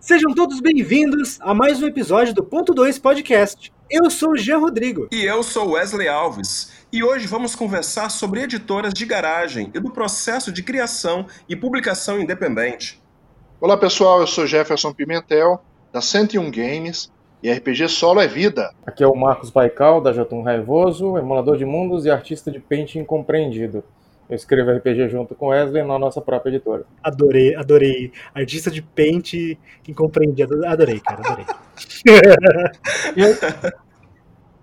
Sejam todos bem-vindos a mais um episódio do Ponto 2 Podcast. Eu sou o Jean Rodrigo. E eu sou Wesley Alves. E hoje vamos conversar sobre editoras de garagem e do processo de criação e publicação independente. Olá pessoal, eu sou Jefferson Pimentel, da 101 Games, e RPG Solo é vida. Aqui é o Marcos Baikal, da Jotun Raivoso, emulador de mundos e artista de Paint incompreendido. Eu escrevo RPG junto com Wesley na nossa própria editora. Adorei, adorei. Artista de Paint incompreendido. Adorei, cara, adorei. eu,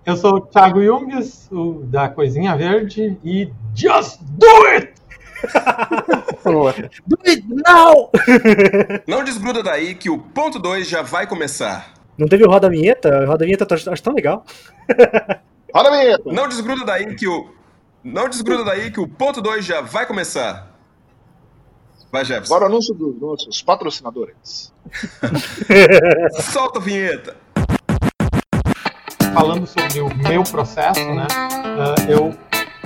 eu sou o Thiago Jungs, o da Coisinha Verde, e Just Do It! do it now! Não desgruda daí que o ponto 2 já vai começar. Não teve o Roda Vinheta? Roda Vinheta eu acho tão legal. Roda Vinheta! Não desgruda daí que o. Não desgruda daí que o ponto 2 já vai começar. Vai, Jefferson. Agora o anúncio dos nossos patrocinadores. Solta a vinheta. Falando sobre o meu processo, né? eu,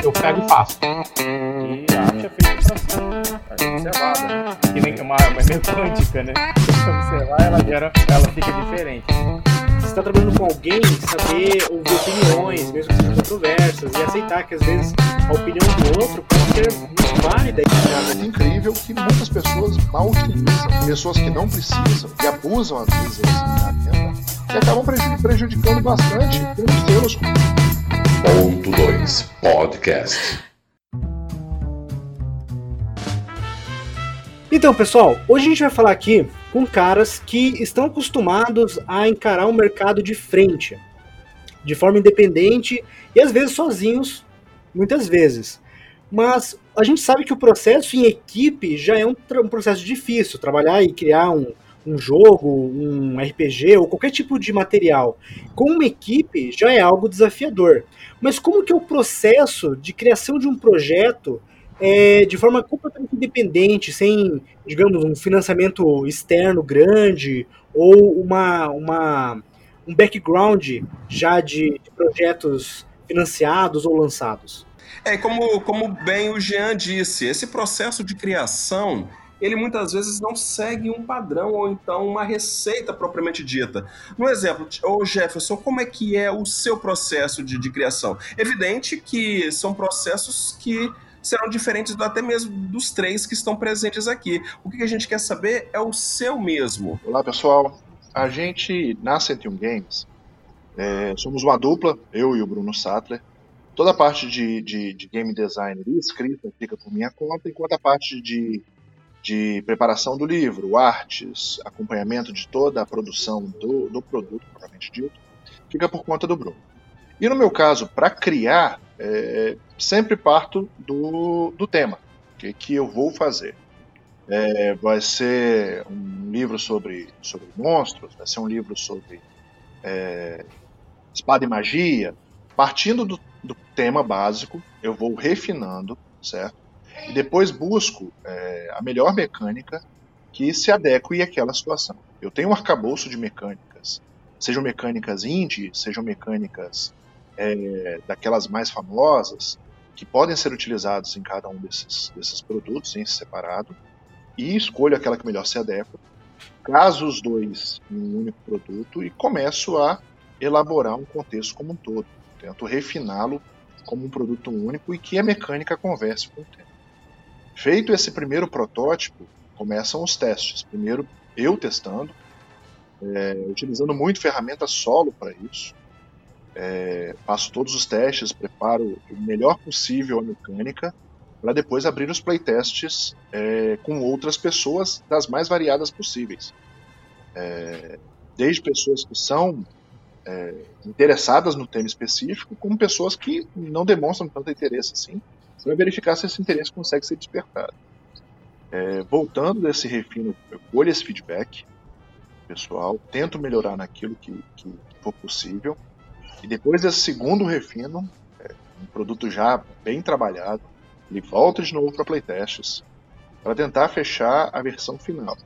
eu pego e faço. E a arte é feita assim, é observada, né? Que nem uma, uma é meio quântica, né? Se observar, ela gera, ela fica diferente você está trabalhando com alguém, saber ouvir opiniões, mesmo que sejam controversas, e aceitar que às vezes a opinião do outro pode ser muito válida. É incrível que muitas pessoas mal utilizam, pessoas que não precisam e abusam às vezes dessa ferramenta e acabam prejudicando bastante pelos erros. Ponto 2 Podcast. Então, pessoal, hoje a gente vai falar aqui com caras que estão acostumados a encarar o mercado de frente, de forma independente e às vezes sozinhos, muitas vezes. Mas a gente sabe que o processo em equipe já é um, um processo difícil. Trabalhar e criar um, um jogo, um RPG ou qualquer tipo de material com uma equipe já é algo desafiador. Mas como que é o processo de criação de um projeto é, de forma completamente independente, sem, digamos, um financiamento externo grande ou uma, uma, um background já de, de projetos financiados ou lançados. É, como, como bem o Jean disse, esse processo de criação ele muitas vezes não segue um padrão ou então uma receita propriamente dita. No exemplo, o Jefferson, como é que é o seu processo de, de criação? Evidente que são processos que serão diferentes até mesmo dos três que estão presentes aqui. O que a gente quer saber é o seu mesmo. Olá, pessoal. A gente, na 101 Games, é, somos uma dupla, eu e o Bruno Sattler. Toda a parte de, de, de, game design e escrita fica por minha conta, enquanto a parte de, de preparação do livro, artes, acompanhamento de toda a produção do, do produto, propriamente dito, fica por conta do Bruno. E no meu caso, para criar, é, sempre parto do, do tema que, que eu vou fazer. É, vai ser um livro sobre, sobre monstros, vai ser um livro sobre é, espada e magia. Partindo do, do, tema básico, eu vou refinando, certo? E depois busco é, a melhor mecânica que se adeque àquela situação. Eu tenho um arcabouço de mecânicas, sejam mecânicas indie, sejam mecânicas é, daquelas mais famosas, que podem ser utilizados em cada um desses, desses produtos em separado, e escolho aquela que melhor se adequa, caso os dois em um único produto e começo a elaborar um contexto como um todo. Tento refiná-lo como um produto único e que a mecânica converse com o tema. Feito esse primeiro protótipo, começam os testes. Primeiro eu testando, é, utilizando muito ferramenta solo para isso, é, faço todos os testes, preparo o melhor possível a mecânica, para depois abrir os playtests é, com outras pessoas das mais variadas possíveis. É, desde pessoas que são é, interessadas no tema específico, como pessoas que não demonstram tanto interesse assim, para verificar se esse interesse consegue ser despertado. É, voltando desse refino, eu colho esse feedback pessoal, tento melhorar naquilo que, que for possível, e depois desse segundo refino, é, um produto já bem trabalhado, ele volta de novo para playtests para tentar fechar a versão final,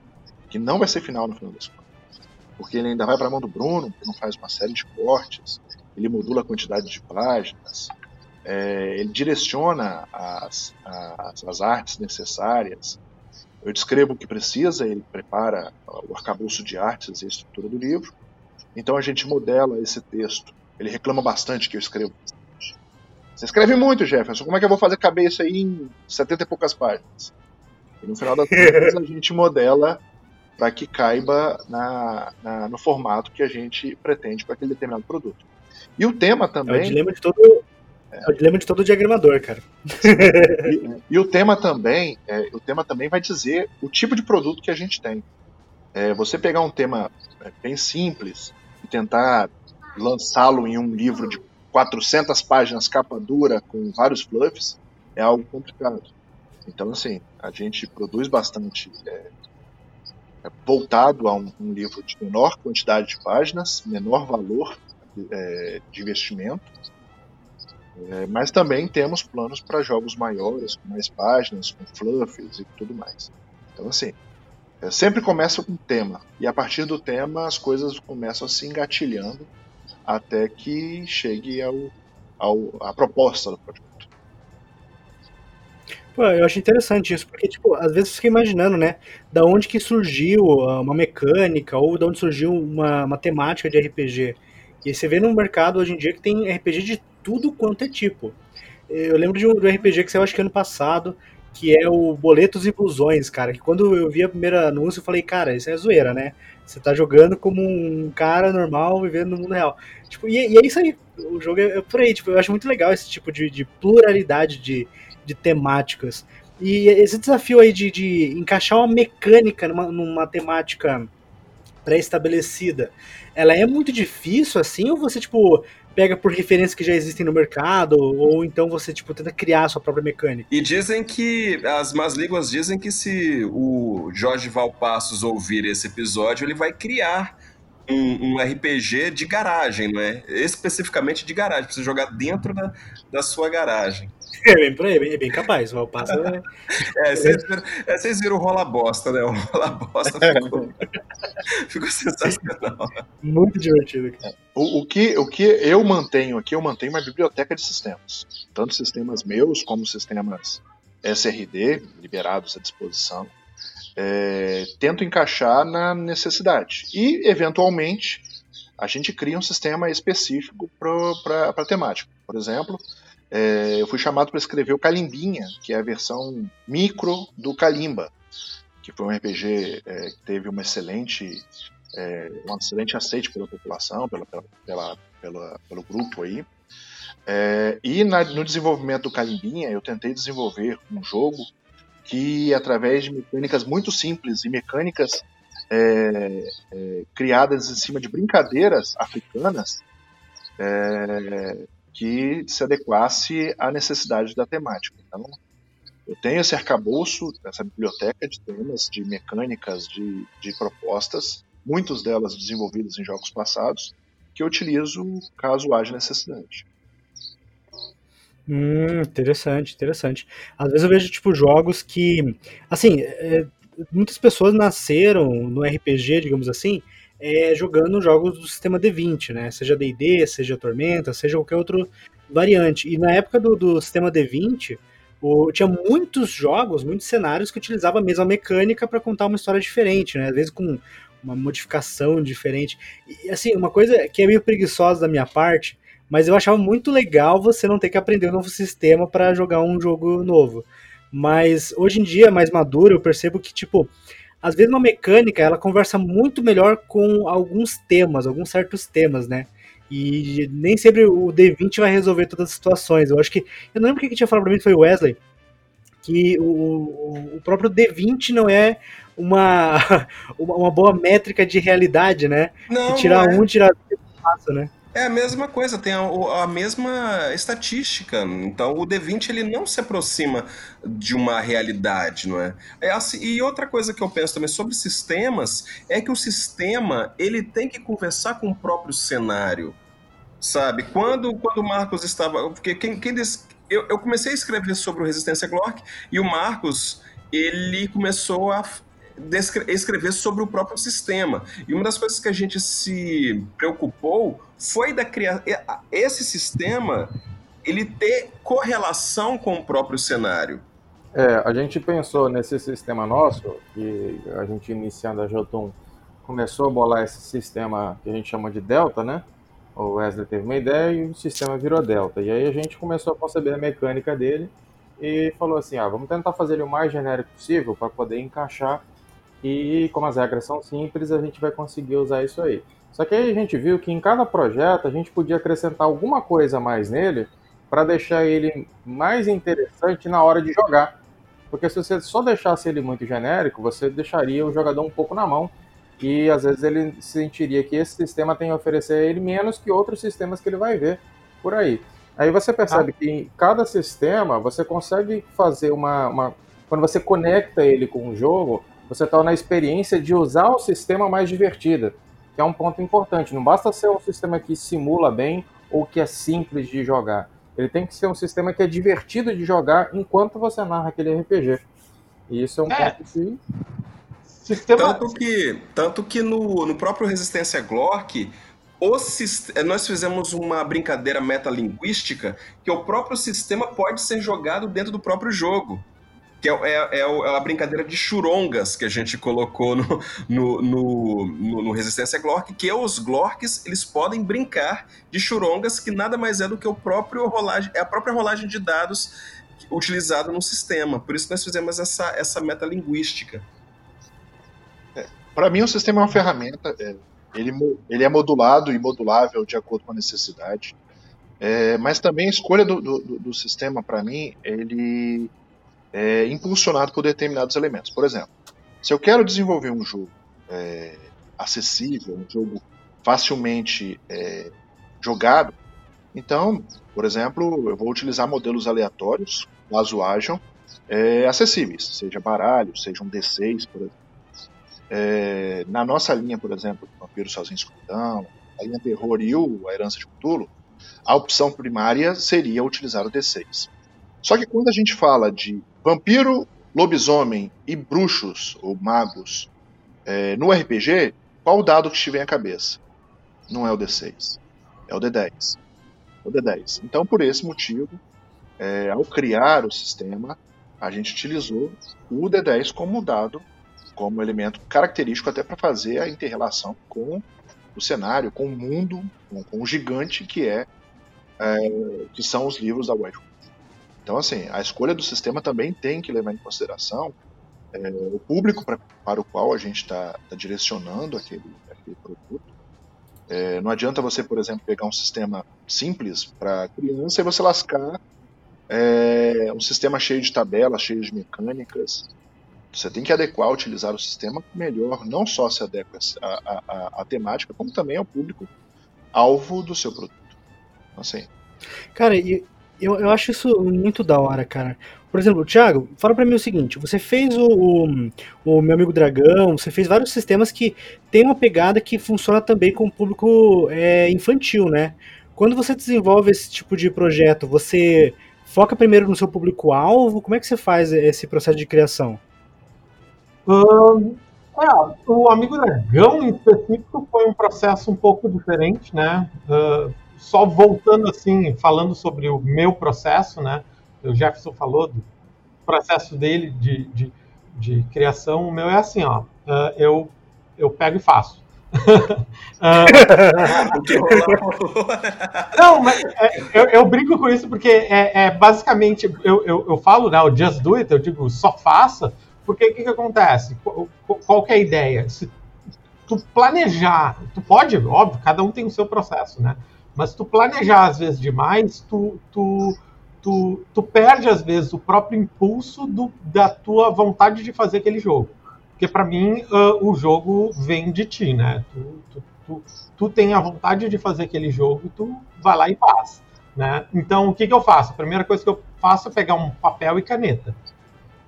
que não vai ser final no final das contas, porque ele ainda vai para a mão do Bruno, que não faz uma série de cortes, ele modula a quantidade de páginas, é, ele direciona as, as, as artes necessárias, Eu descrevo o que precisa, ele prepara o arcabouço de artes e a estrutura do livro. Então a gente modela esse texto. Ele reclama bastante que eu escrevo. Você escreve muito, Jefferson. Como é que eu vou fazer isso aí em 70 e poucas páginas? E no final das contas a gente modela para que caiba na, na, no formato que a gente pretende para aquele determinado produto. E o tema também. É o dilema de todo, é o dilema de todo diagramador, cara. e, e, o tema também, é, o tema também vai dizer o tipo de produto que a gente tem. É, você pegar um tema é, bem simples e tentar lançá-lo em um livro de 400 páginas, capa dura, com vários fluffs, é algo complicado. Então, assim, a gente produz bastante é, é voltado a um, um, livro de menor quantidade de páginas, menor valor é, de investimento, é, mas também temos planos para jogos maiores, com mais páginas, com fluffs e tudo mais. Então, assim, é, sempre começa com tema, e a partir do tema as coisas começam a se engatilhando até que chegue ao, ao, à proposta do projeto. Pô, eu acho interessante isso, porque, tipo, às vezes você fica imaginando, né, da onde que surgiu uma mecânica, ou da onde surgiu uma, uma temática de RPG. E você vê no mercado hoje em dia que tem RPG de tudo quanto é tipo. Eu lembro de um do RPG que saiu acho que ano passado, que é o Boletos e Ilusões, cara. Que quando eu vi a primeira anúncio, eu falei, cara, isso é zoeira, né? Você tá jogando como um cara normal vivendo no mundo real. Tipo, e, e é isso aí. O jogo é, é, por aí. Tipo, eu acho muito legal esse tipo de, de pluralidade de, de temáticas. E esse desafio aí de, de encaixar uma mecânica numa, numa temática pré-estabelecida, ela é muito difícil assim, ou você, tipo, pega por referências que já existem no mercado, ou então você, tipo, tenta criar a sua própria mecânica? E dizem que, as más línguas dizem que se o Jorge Valpassos ouvir esse episódio, ele vai criar um, um, RPG de garagem, não é? Especificamente de garagem, pra você jogar dentro da, da sua garagem. É bem por aí, é bem, é bem capaz. O Valpasso é. é, vocês viram, é, vocês viram o rola bosta, né? O rola bosta ficou, ficou sensacional. Muito divertido, cara. O, o, que, o que eu mantenho aqui, eu mantenho uma biblioteca de sistemas. Tanto sistemas meus como sistemas SRD, liberados à disposição. É, tento encaixar na necessidade. E, eventualmente, a gente cria um sistema específico para a temática. Por exemplo, é, eu fui chamado para escrever o Calimbinha, que é a versão micro do Kalimba, que foi um RPG é, que teve uma excelente, é, um excelente aceite pela população, pela, pela, pela, pela pelo grupo aí. É, e na, no desenvolvimento do Calimbinha, eu tentei desenvolver um jogo que, através de mecânicas muito simples e mecânicas é, é, criadas em cima de brincadeiras africanas, é, que se adequasse à necessidade da temática. Então, eu tenho esse arcabouço, essa biblioteca de temas, de mecânicas, de, de propostas, muitas delas desenvolvidas em jogos passados, que eu utilizo caso haja necessidade. Hum, interessante, interessante. Às vezes eu vejo, tipo, jogos que, assim, é, muitas pessoas nasceram no RPG, digamos assim, é, jogando jogos do sistema D20, né? Seja D&D, seja Tormenta, seja qualquer outro variante. E na época do, do sistema D20, o, tinha muitos jogos, muitos cenários que utilizavam a mesma mecânica para contar uma história diferente, né? Às vezes com uma modificação diferente. E assim, uma coisa que é meio preguiçosa da minha parte, mas eu achava muito legal você não ter que aprender um novo sistema para jogar um jogo novo. Mas hoje em dia, mais maduro, eu percebo que, tipo, às vezes uma mecânica ela conversa muito melhor com alguns temas, alguns certos temas, né? E nem sempre o D20 vai resolver todas as situações. Eu acho que. Eu não lembro quem que tinha falado pra mim, foi o Wesley, que o, o próprio D20 não é uma, uma boa métrica de realidade, né? Não, tirar não é. um, tirar dois, passa, né? É a mesma coisa, tem a, a, mesma estatística. Então o D20 ele não se aproxima de uma realidade, não é? é assim, e outra coisa que eu penso também sobre sistemas é que o sistema ele tem que conversar com o próprio cenário, sabe? Quando quando o Marcos estava, porque quem, quem eu, eu comecei a escrever sobre o Resistência Glock e o Marcos ele começou a escrever sobre o próprio sistema. E uma das coisas que a gente se preocupou foi da criação. Esse sistema ele ter correlação com o próprio cenário. É, a gente pensou nesse sistema nosso, que a gente iniciando a Jotun começou a bolar esse sistema que a gente chama de Delta, né? O Wesley teve uma ideia e o sistema virou Delta. E aí a gente começou a conceber a mecânica dele e falou assim: ah, vamos tentar fazer ele o mais genérico possível para poder encaixar. E como as regras são simples, a gente vai conseguir usar isso aí. Só que aí a gente viu que em cada projeto a gente podia acrescentar alguma coisa mais nele para deixar ele mais interessante na hora de jogar. Porque se você só deixasse ele muito genérico, você deixaria o jogador um pouco na mão e às vezes ele sentiria que esse sistema tem a oferecer a ele menos que outros sistemas que ele vai ver por aí. Aí você percebe ah. que em cada sistema você consegue fazer uma, uma, Quando você conecta ele com o jogo, você torna a experiência de usar o sistema mais divertida, que é um ponto importante. Não basta ser um sistema que simula bem ou que é simples de jogar. Ele tem que ser um sistema que é divertido de jogar enquanto você narra aquele RPG. E isso é um é. ponto que. Sistema... Tanto que, tanto que no, no próprio Resistência Glork, nós fizemos uma brincadeira metalinguística que o próprio sistema pode ser jogado dentro do próprio jogo. Que é, é, é a brincadeira de churongas que a gente colocou no, no, no, no Resistência Glork, que os Glorks eles podem brincar de churongas, que nada mais é do que o próprio rolagem, é a própria rolagem de dados utilizada no sistema. Por isso nós fizemos essa, essa metalinguística. É, Para mim, o sistema é uma ferramenta. É ele, ele é modulado e modulável de acordo com a necessidade. É, mas também a escolha do, do, do sistema, para mim, ele é impulsionado por determinados elementos. Por exemplo, se eu quero desenvolver um jogo é, acessível, um jogo facilmente é, jogado, então, por exemplo, eu vou utilizar modelos aleatórios, caso hajam, é, acessíveis, seja baralho, seja um D6, por exemplo. É, na nossa linha, por exemplo, Vampiro Sozinho Escuridão, a linha Terror e o A Herança de Cthulhu, a opção primária seria utilizar o D6. Só que quando a gente fala de vampiro, lobisomem e bruxos ou magos é, no RPG, qual o dado que te vem à cabeça? Não é o D6, é o D10. É o D10. Então, por esse motivo, é, ao criar o sistema, a gente utilizou o D10 como dado como elemento característico até para fazer a interrelação com o cenário, com o mundo, com, com o gigante que é, é, que são os livros da White Então, assim, a escolha do sistema também tem que levar em consideração é, o público pra, para o qual a gente está tá direcionando aquele, aquele produto. É, não adianta você, por exemplo, pegar um sistema simples para criança e você lascar é, um sistema cheio de tabelas, cheio de mecânicas, você tem que adequar, utilizar o sistema melhor, não só se adequa à, temática, como também ao público alvo do seu produto. Assim. Cara, eu, eu acho isso muito da hora, cara. Por exemplo, Thiago, fala para mim o seguinte: você fez o, o, o, Meu Amigo Dragão, você fez vários sistemas que tem uma pegada que funciona também com o público é, infantil, né? Quando você desenvolve esse tipo de projeto, você foca primeiro no seu público-alvo? Como é que você faz esse processo de criação? Uh, é, o Amigo Dragão, em específico, foi um processo um pouco diferente, né? Uh, só voltando assim, falando sobre o meu processo, né? O Jefferson falou do processo dele de, de, de criação. O meu é assim, ó. Uh, eu, eu pego e faço. não, mas é, eu, eu, brinco com isso porque é, é basicamente eu, eu, eu, falo, né, o just do it, eu digo só faça, porque o que, que acontece? Qual, qual é a ideia? Se tu planejar, tu pode, óbvio, cada um tem o seu processo, né? Mas tu planejar às vezes demais, tu, tu, tu, tu perde às vezes o próprio impulso do, da tua vontade de fazer aquele jogo. Porque para mim uh, o jogo vem de ti, né? Tu, tu, tu, tu tem a vontade de fazer aquele jogo tu vai lá e faz. Né? Então o que, que eu faço? A primeira coisa que eu faço é pegar um papel e caneta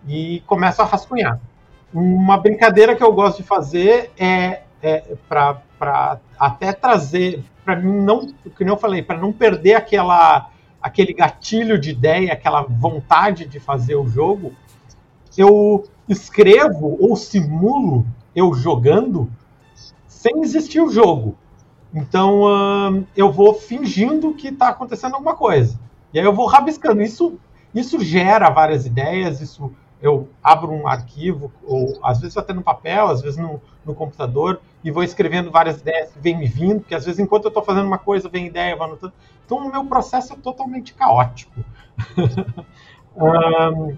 e começa a rascunhar. Uma brincadeira que eu gosto de fazer é, é para até trazer, para mim não, como eu falei, para não perder aquela aquele gatilho de ideia, aquela vontade de fazer o jogo, eu escrevo ou simulo eu jogando sem existir o jogo. Então uh, eu vou fingindo que está acontecendo alguma coisa. E aí eu vou rabiscando. Isso isso gera várias ideias, isso eu abro um arquivo, ou às vezes até no papel, às vezes no, no computador, e vou escrevendo várias ideias que vêm me vindo, porque às vezes enquanto eu estou fazendo uma coisa, vem ideia, vou anotando. Então o meu processo é totalmente caótico. um,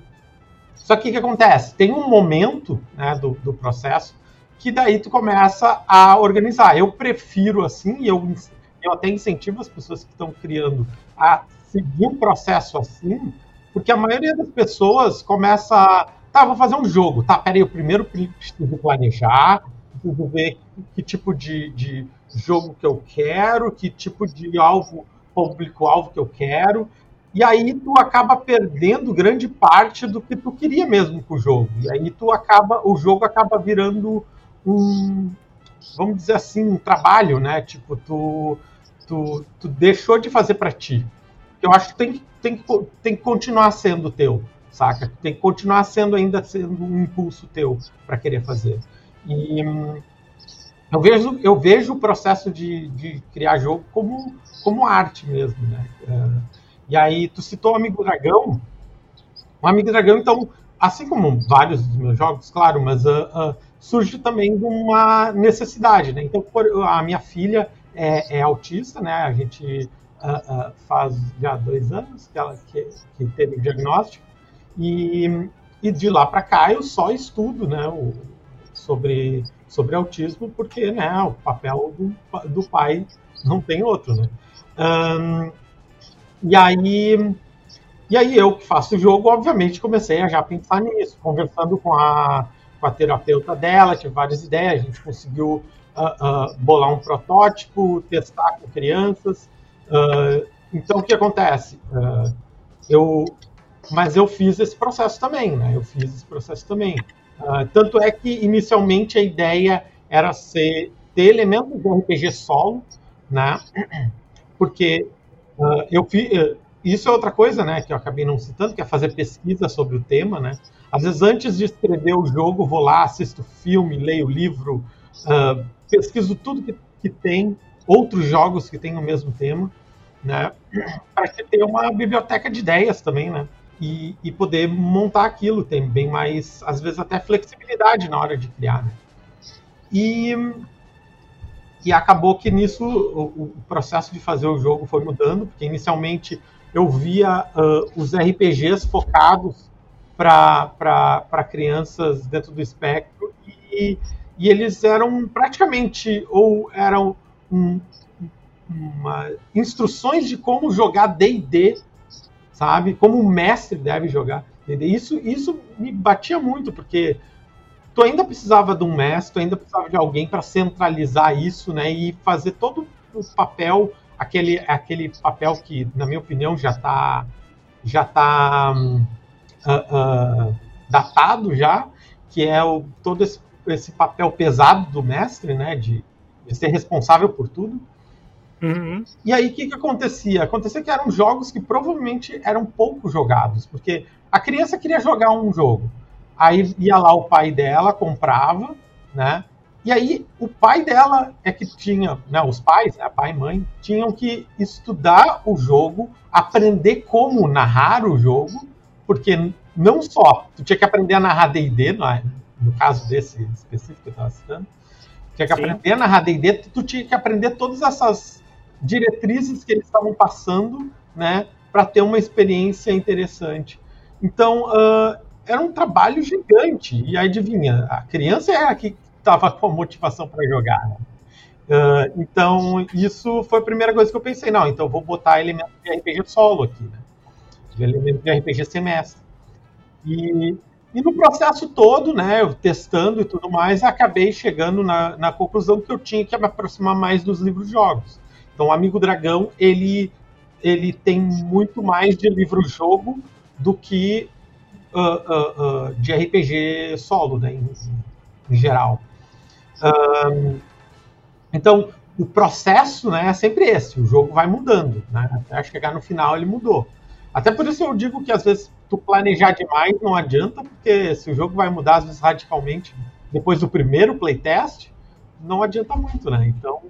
só que o que acontece? Tem um momento né, do, do processo que daí tu começa a organizar. Eu prefiro assim, eu, eu até incentivo as pessoas que estão criando a seguir um processo assim, porque a maioria das pessoas começa a, tá, vou fazer um jogo, tá, peraí, eu primeiro preciso planejar, preciso ver que tipo de, de jogo que eu quero, que tipo de alvo, público-alvo que eu quero, e aí tu acaba perdendo grande parte do que tu queria mesmo com o jogo. E aí tu acaba, o jogo acaba virando um, vamos dizer assim, um trabalho, né? Tipo, tu, tu, tu deixou de fazer para ti. Eu acho que tem, tem, tem que continuar sendo teu, saca? Tem que continuar sendo ainda sendo um impulso teu para querer fazer. E hum, eu vejo, eu vejo o processo de, de criar jogo como, como arte mesmo, né? Uh, e aí, tu citou o Amigo Dragão. O Amigo Dragão, então, assim como vários dos meus jogos, claro, mas uh, uh, surge também de uma necessidade, né? Então, por, a minha filha é, é, autista, né? A gente uh, faz já dois anos que ela que, que teve o diagnóstico e, e de lá para cá eu só estudo, né? O, sobre sobre autismo porque, né? O papel do, do pai não tem outro, né? Um, e aí e aí eu que faço o jogo, obviamente, comecei a já pensar nisso, conversando com a, com a terapeuta dela, tive várias ideias, a gente conseguiu uh, uh, bolar um protótipo, testar com crianças. Uh, então, o que acontece? eu, mas eu fiz esse processo também, né? Eu fiz esse processo também. tanto é que, inicialmente, a ideia era ser, ter elementos de RPG solo, né? Porque eu fiz isso é outra coisa, né, que eu acabei não citando, que é fazer pesquisa sobre o tema, né? Às vezes, antes de escrever o jogo, vou lá, assisto filme, leio livro, uh, pesquiso tudo que, que tem, outros jogos que têm o mesmo tema, né? Para ter uma biblioteca de ideias também, né? E, e, poder montar aquilo, tem bem mais, às vezes, até flexibilidade na hora de criar, né? E e acabou que nisso o, o, processo de fazer o jogo foi mudando, porque inicialmente eu via uh, os RPGs focados para crianças dentro do espectro e, e, eles eram praticamente ou eram um, uma, instruções de como jogar D&D, sabe? Como o mestre deve jogar D&D. Isso, isso me batia muito, porque tu ainda precisava de um mestre, tu ainda precisava de alguém para centralizar isso, né? E fazer todo o papel aquele, aquele papel que, na minha opinião, já está já tá, uh, uh, datado já, que é o, todo esse, esse, papel pesado do mestre, né, de, de ser responsável por tudo. Uhum. E aí, o que, que acontecia? Acontecia que eram jogos que provavelmente eram pouco jogados, porque a criança queria jogar um jogo. Aí ia lá o pai dela, comprava, né? E aí, o pai dela é que tinha, né, os pais, né, pai e mãe, tinham que estudar o jogo, aprender como narrar o jogo, porque não só tu tinha que aprender a narrar D&D, no, no caso desse específico que eu estava citando, tinha que Sim. aprender a narrar D&D, tu tinha que aprender todas essas diretrizes que eles estavam passando, né, para ter uma experiência interessante. Então, uh, era um trabalho gigante. E adivinha, a criança é a que estava com a motivação para jogar. Né? Uh, então, isso foi a primeira coisa que eu pensei. Não, então vou botar elementos de RPG solo aqui, né? De elementos de RPG semestre. E, e no processo todo, né, eu testando e tudo mais, acabei chegando na, na conclusão que eu tinha que me aproximar mais dos livros-jogos. Então, Amigo Dragão, ele, ele tem muito mais de livro-jogo do que uh, uh, de RPG solo, né, em, em geral. Um, então, o processo né, é sempre esse, o jogo vai mudando, né? Até chegar no final ele mudou. Até por isso eu digo que às vezes tu planejar demais não adianta, porque se o jogo vai mudar às vezes radicalmente depois do primeiro playtest, não adianta muito, né? Então,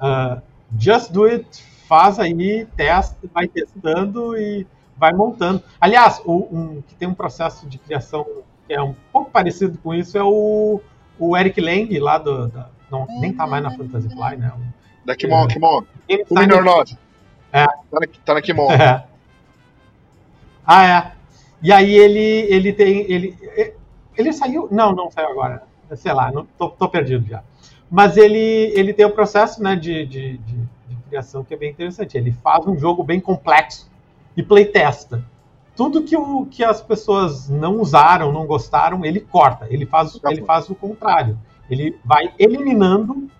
uh, just do it, faz aí, testa, vai testando e vai montando. Aliás, o, um, que tem um processo de criação que é um pouco parecido com isso é o, o Eric Lang, lá do. Da, não, nem tá mais na Fantasy Fly, né? Da Kimon, É. Kimon. Ele O Minor 9. É. Tá na, tá na Kimon. É. Ah, é. E aí ele, ele tem. Ele, ele saiu. Não, não saiu agora. Sei lá, não, tô, tô perdido já. Mas ele, ele tem o processo né, de, de, de, de criação que é bem interessante. Ele faz um jogo bem complexo e playtesta. Tudo que, o, que as pessoas não usaram, não gostaram, ele corta. Ele faz, ele faz o contrário. Ele vai eliminando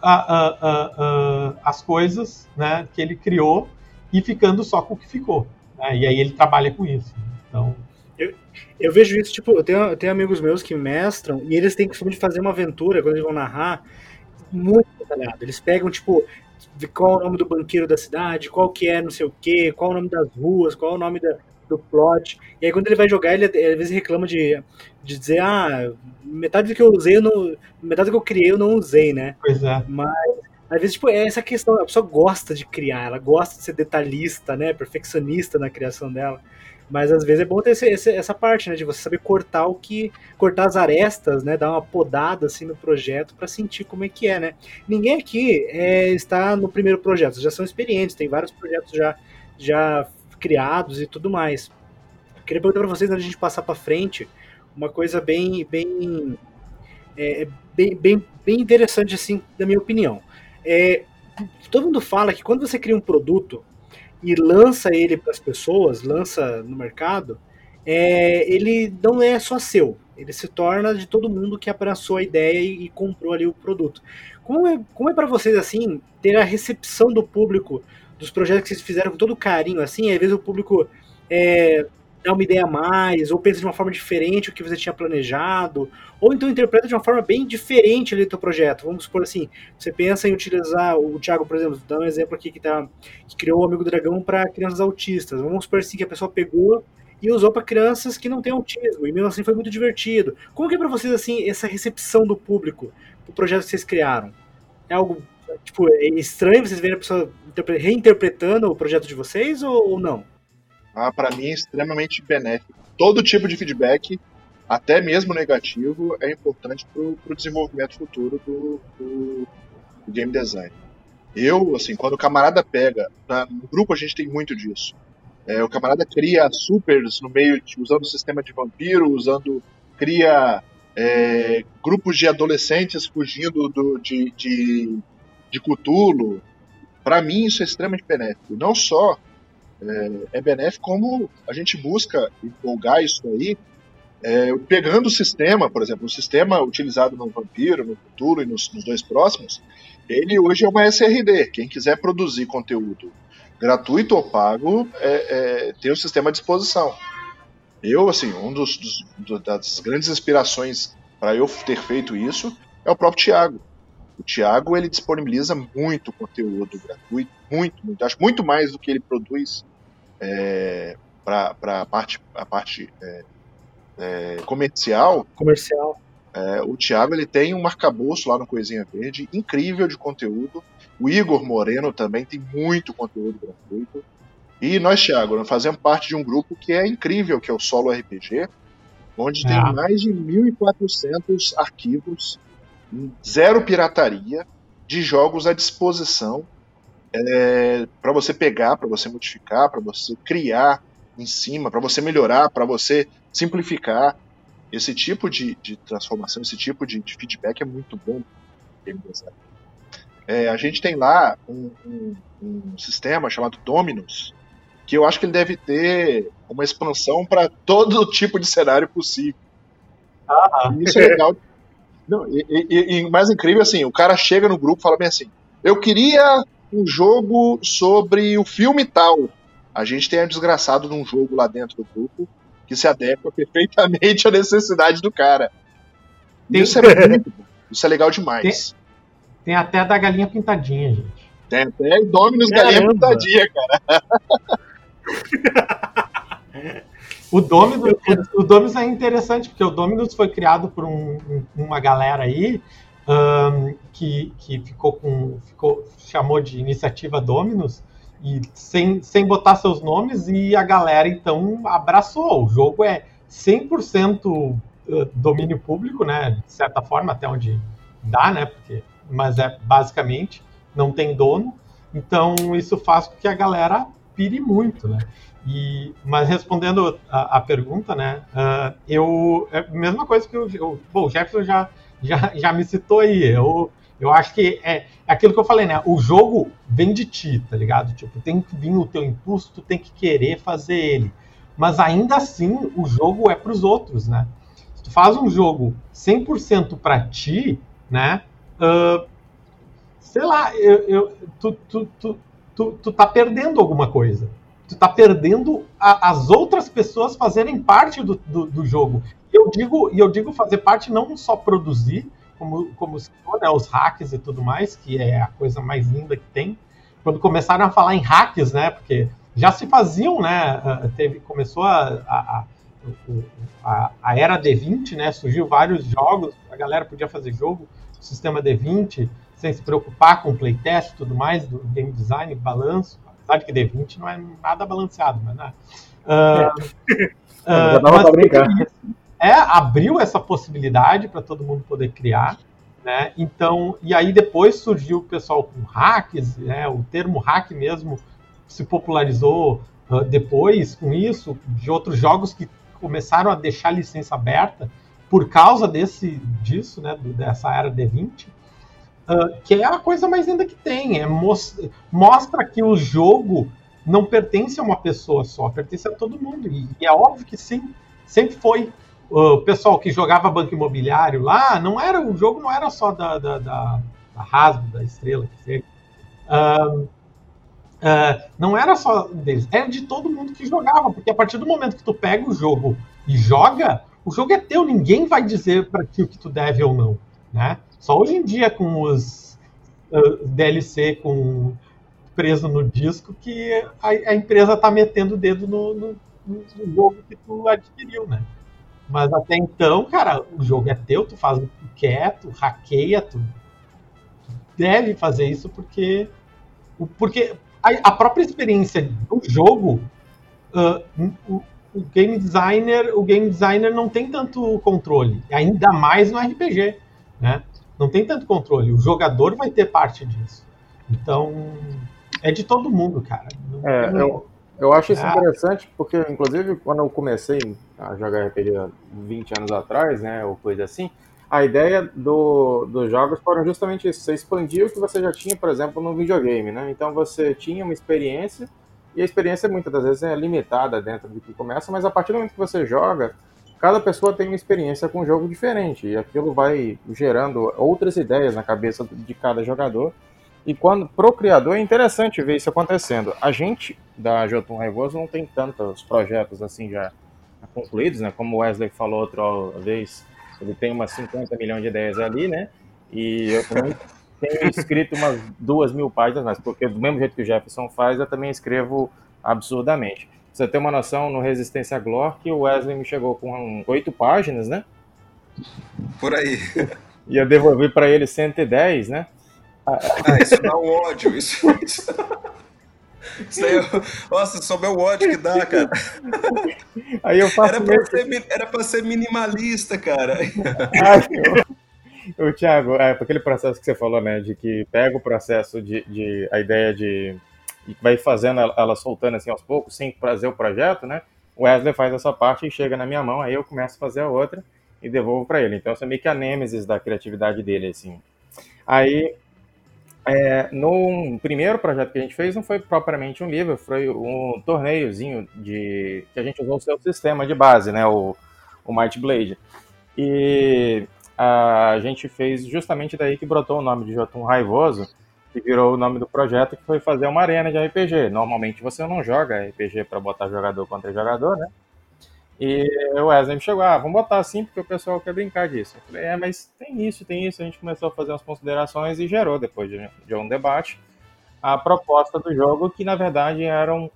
a- a- a- as coisas né, que ele criou e ficando só com o que ficou. né? E aí ele trabalha com isso. Então, Eu vejo isso, tipo, eu tenho, eu tenho amigos meus que mestram e eles têm costume de fazer uma aventura, quando eles vão narrar, muito detalhado. Eles pegam, tipo, qual é o nome do banqueiro da cidade, qual que é não sei o quê, qual é o nome das ruas, qual é o nome da- do plot. E aí quando ele vai jogar, ele às vezes reclama de, de dizer, ah, metade do que eu usei, eu não, metade do que eu criei eu não usei, né? pois é. Às vezes, tipo, é essa questão, a pessoa gosta de criar, ela gosta de ser detalhista, né, perfeccionista na criação dela. Mas às vezes é bom ter esse- esse- essa parte, né, de você saber cortar o que, cortar as arestas, né, dar uma podada assim no projeto para sentir como é que é, né. Ninguém aqui é, está no primeiro projeto, já são experientes, tem vários projetos já, já criados e tudo mais. Queria perguntar para vocês, antes de a gente passar para frente, uma coisa bem, bem, é, bem, bem, bem interessante assim, da minha opinião. É, todo mundo fala que quando você cria um produto e lança ele para as pessoas, lança no mercado, é, ele não é só seu, ele se torna de todo mundo que abraçou a ideia e, e comprou ali o produto. Como é, como é para vocês assim ter a recepção do público dos projetos que vocês fizeram com todo carinho assim? Às vezes o público é, dá uma ideia a mais ou pensa de uma forma diferente o que você tinha planejado ou então interpreta de uma forma bem diferente ali o teu projeto. Vamos supor assim, você pensa em utilizar o Thiago, por exemplo, dá um exemplo aqui que, tá, que criou o Amigo Dragão para crianças autistas. Vamos supor assim que a pessoa pegou e usou para crianças que não têm autismo, e mesmo assim foi muito divertido. Como que é para vocês assim essa recepção do público do projeto que vocês criaram? É algo tipo é estranho vocês verem a pessoa interpre- reinterpretando o projeto de vocês ou não? Ah, para mim é extremamente benéfico. Todo tipo de feedback, até mesmo negativo, é importante para o desenvolvimento futuro do, do- do game design. Eu, assim, quando o camarada pega, na- no grupo a gente tem muito disso. É, o camarada cria supers no meio, de, usando o sistema de vampiro, usando. cria é, grupos de adolescentes fugindo do, de, de, de. Para mim, isso é extremamente benéfico. Não só é benéfico como a gente busca empolgar isso aí, é, pegando o sistema, por exemplo, o sistema utilizado no Vampiro, no Cthulhu e nos, nos dois próximos, ele hoje é uma SRD. Quem quiser produzir conteúdo gratuito ou pago, é, é, tem o sistema à disposição. Eu, assim, um dos, dos- do- das grandes inspirações para eu ter feito isso é o próprio Thiago. O Thiago ele disponibiliza muito conteúdo gratuito, muito, muito, acho muito mais do que ele produz para a parte, a parte é, é, comercial. Comercial. É, o Thiago ele tem um arcabouço lá no Coisinha Verde incrível de conteúdo. O Igor Moreno também tem muito conteúdo gratuito. E nós, Thiago, nós fazemos parte de um grupo que é incrível, que é o Solo RPG, onde tem É. mais de 1.400 arquivos, zero pirataria, de jogos à disposição para você pegar, para você modificar, para você criar em cima, para você melhorar, para você simplificar. Esse tipo de, de transformação, esse tipo de, de feedback é muito bom. É, a gente tem lá um, um- um sistema chamado Dominus, que eu acho que ele deve ter uma expansão para todo tipo de cenário possível. Ah, isso é legal. Não, e, e- e mais incrível assim, o cara chega no grupo e fala bem assim: Eu queria um jogo sobre o filme tal. A gente tem a desgraçado de um jogo lá dentro do grupo que se adequa perfeitamente à necessidade do cara. Tem- Isso é muito bom. Isso é legal demais. tem até da galinha pintadinha, gente. Tem até Dominus Galinha Caramba. Pintadinha, cara. O Dominus, o, Dominus é interessante, porque o Dominus foi criado por um- um- uma galera aí ahn, que, que ficou com. Ficou, chamou de iniciativa Dominus, e sem, sem botar seus nomes, e a galera então abraçou. O jogo é 100% eh, domínio público, né? De certa forma, até onde dá, né? Porque, mas é basicamente não tem dono. Então isso faz com que a galera pire muito, né? E, mas respondendo a, a pergunta, né? Uh, eu é a mesma coisa que bom, o Jefferson já, já, já me citou aí. Eu, eu acho que é, é, aquilo que eu falei, né? O jogo vem de ti, tá ligado? Tipo, tem que vir o teu impulso, tu tem que querer fazer ele. Mas ainda assim, o jogo é para os outros, né? Se tu faz um jogo 100% para ti, né? Uh, sei lá, eu, eu, tu, tu, tu, tu, tu tá perdendo alguma coisa. Tu tá perdendo a, as outras pessoas fazerem parte do, do, do jogo. E eu digo, eu digo fazer parte não só produzir, como, como citou, né, os hacks e tudo mais, que é a coisa mais linda que tem. Quando começaram a falar em hacks, né, porque já se faziam, né, teve, começou a, a, a, a era D20, né, surgiu vários jogos, a galera podia fazer jogo, sistema D20, sem se preocupar com playtest e tudo mais, do game design, balanço, apesar de que D20 não é nada balanceado, mas né. Uh, uh, mas, é, abriu essa possibilidade para todo mundo poder criar, né? Então, e aí depois surgiu o pessoal com hacks, né? O termo hack mesmo se popularizou uh, depois com isso, de outros jogos que começaram a deixar licença aberta por causa desse disso, né? Dessa era D20. Uh, que é a coisa mais linda que tem, é mostra que o jogo não pertence a uma pessoa só, pertence a todo mundo. E, e é óbvio que sim, sempre foi o pessoal que jogava banco imobiliário lá, não era o jogo não era só da, da, da, da Hasbro, da Estrela, que seja. Uh, uh, não era só deles, era de todo mundo que jogava, porque a partir do momento que tu pega o jogo e joga, o jogo é teu, ninguém vai dizer para ti o que tu deve ou não, né? Só hoje em dia com os uh, DLC com preso no disco que a, a empresa tá metendo o dedo no, no, no jogo que tu adquiriu, né? Mas até então, cara, o jogo é teu, tu faz o que quer, tu hackeia, tu deve fazer isso porque porque a, própria experiência do jogo uh, o, o, game designer o game designer não tem tanto controle ainda mais no RPG né? Não tem tanto controle o jogador vai ter parte disso. Então é de todo mundo cara. Não, é, eu eu acho isso ah. interessante porque, inclusive, quando eu comecei a jogar RPG 20 anos atrás, né, ou coisa assim, a ideia do, dos jogos foram justamente isso. Você expandia o que você já tinha, por exemplo, no videogame, né? Então você tinha uma experiência, e a experiência muitas das vezes é limitada dentro do que começa, mas a partir do momento que você joga, cada pessoa tem uma experiência com um jogo diferente, e aquilo vai gerando outras ideias na cabeça de cada jogador, e quando pro criador é interessante ver isso acontecendo. A gente da Jotun Raivoso não tem tantos projetos assim já concluídos, né? Como o Wesley falou outra vez, ele tem umas 50 milhões de ideias ali, né? E eu também tenho escrito umas duas mil páginas, mas porque do mesmo jeito que o Jefferson faz, eu também escrevo absurdamente. Você tem uma noção no Resistência Glor que o Wesley me chegou com oito páginas, né? Por aí. E eu devolvi para ele 110, né? Ah, isso dá um ódio. Isso, isso... isso nossa, souber o ódio que dá, cara. Aí eu faço era, pra ser, era pra ser minimalista, cara. o Thiago, é, aquele processo que você falou, né, de que pega o processo de, de a ideia de e vai fazendo ela, ela, soltando assim aos poucos, sem fazer o projeto, né? O Wesley faz essa parte e chega na minha mão, aí eu começo a fazer a outra e devolvo para ele. Então, eu sou meio que a nêmesis da criatividade dele, assim. Aí é, no primeiro projeto que a gente fez não foi propriamente um livro, foi um torneiozinho de que a gente usou o seu sistema de base, né, o, o Might Blade. E a gente fez justamente daí que brotou o nome de Jotun Raivoso, que virou o nome do projeto, que foi fazer uma arena de RPG. Normalmente você não joga RPG para botar jogador contra jogador, né? E o Wesley me chegou, ah, vamos botar assim porque o pessoal quer brincar disso. Eu falei, é, mas tem isso, tem isso. A gente começou a fazer umas considerações e gerou, depois de, de um debate, a proposta do jogo, que na verdade eram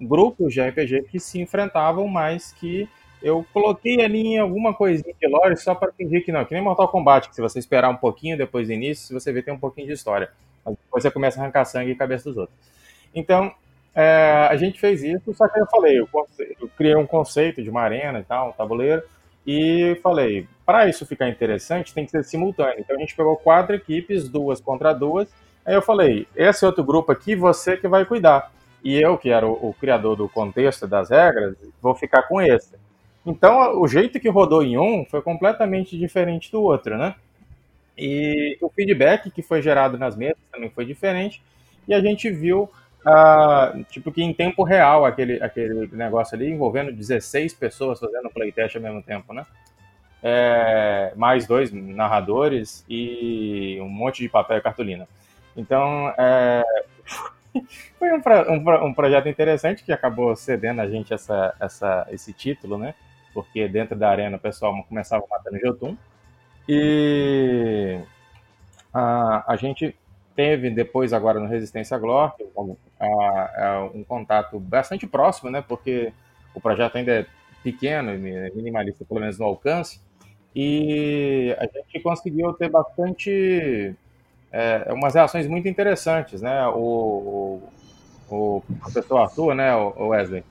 grupos de RPG que se enfrentavam, mas que eu coloquei ali em alguma coisinha de lore só para fingir que não, que nem Mortal Kombat, que se você esperar um pouquinho depois do início, você vê tem um pouquinho de história. Mas depois você começa a arrancar sangue e cabeça dos outros. Então, é, a gente fez isso, só que eu falei, eu, eu, criei um conceito de uma arena e tal, um tabuleiro, e falei, para isso ficar interessante, tem que ser simultâneo. Então a gente pegou quatro equipes, duas contra duas. Aí eu falei, esse outro grupo aqui, você que vai cuidar. E eu, que era o, o criador do contexto das regras, vou ficar com esse. Então, o jeito que rodou em um foi completamente diferente do outro, né? E o feedback que foi gerado nas mesas também foi diferente. E a gente viu Uh, tipo que em tempo real aquele, aquele negócio ali envolvendo 16 pessoas fazendo playtest ao mesmo tempo, né? É, mais dois narradores e um monte de papel e cartolina. Então, é, foi um, um, um, projeto interessante que acabou cedendo a gente essa, essa, esse título, né? Porque dentro da arena o pessoal começava matando Jotun. E a, a gente teve depois, agora no Resistência Glor, um, contato bastante próximo, né? Porque o projeto ainda é pequeno, minimalista, pelo menos no alcance, e a gente conseguiu ter bastante é, umas reações muito interessantes, né? O, o, o professor Arthur, né, o Wesley,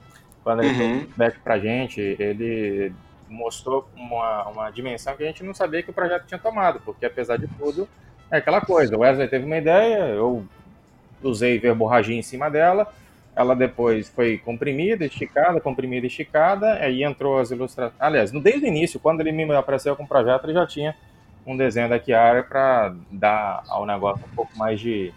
quando ele uhum. feedback pra gente, ele mostrou uma, uma dimensão que a gente não sabia que o projeto tinha tomado, porque apesar de tudo, é aquela coisa, o Wesley teve uma ideia, eu usei verborragia em cima dela, ela depois foi comprimida, esticada, comprimida, esticada, aí entrou as ilustrações. Aliás, desde o início, quando ele me apareceu com o projeto, ele já tinha um desenho da Chiara para dar ao negócio um pouco mais de.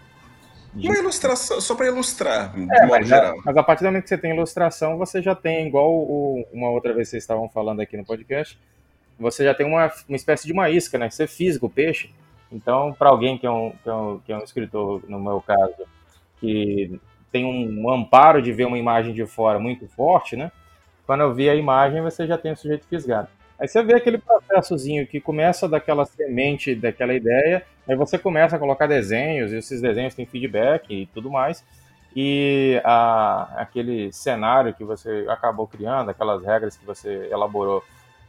de... Uma ilustração, só para ilustrar, de é, modo mas, geral. Mas a partir do momento que você tem ilustração, você já tem, igual o, uma outra vez vocês estavam falando aqui no podcast, você já tem uma, uma espécie de uma isca, né? Você fisga o peixe então, para alguém que é, um, que, é um, que é um escritor, no meu caso, que tem um amparo de ver uma imagem de fora muito forte, né? Quando eu vi a imagem, você já tem o sujeito fisgado. Aí você vê aquele processozinho que começa daquela semente, daquela ideia, aí você começa a colocar desenhos, e esses desenhos têm feedback e tudo mais, e a, aquele cenário que você acabou criando, aquelas regras que você elaborou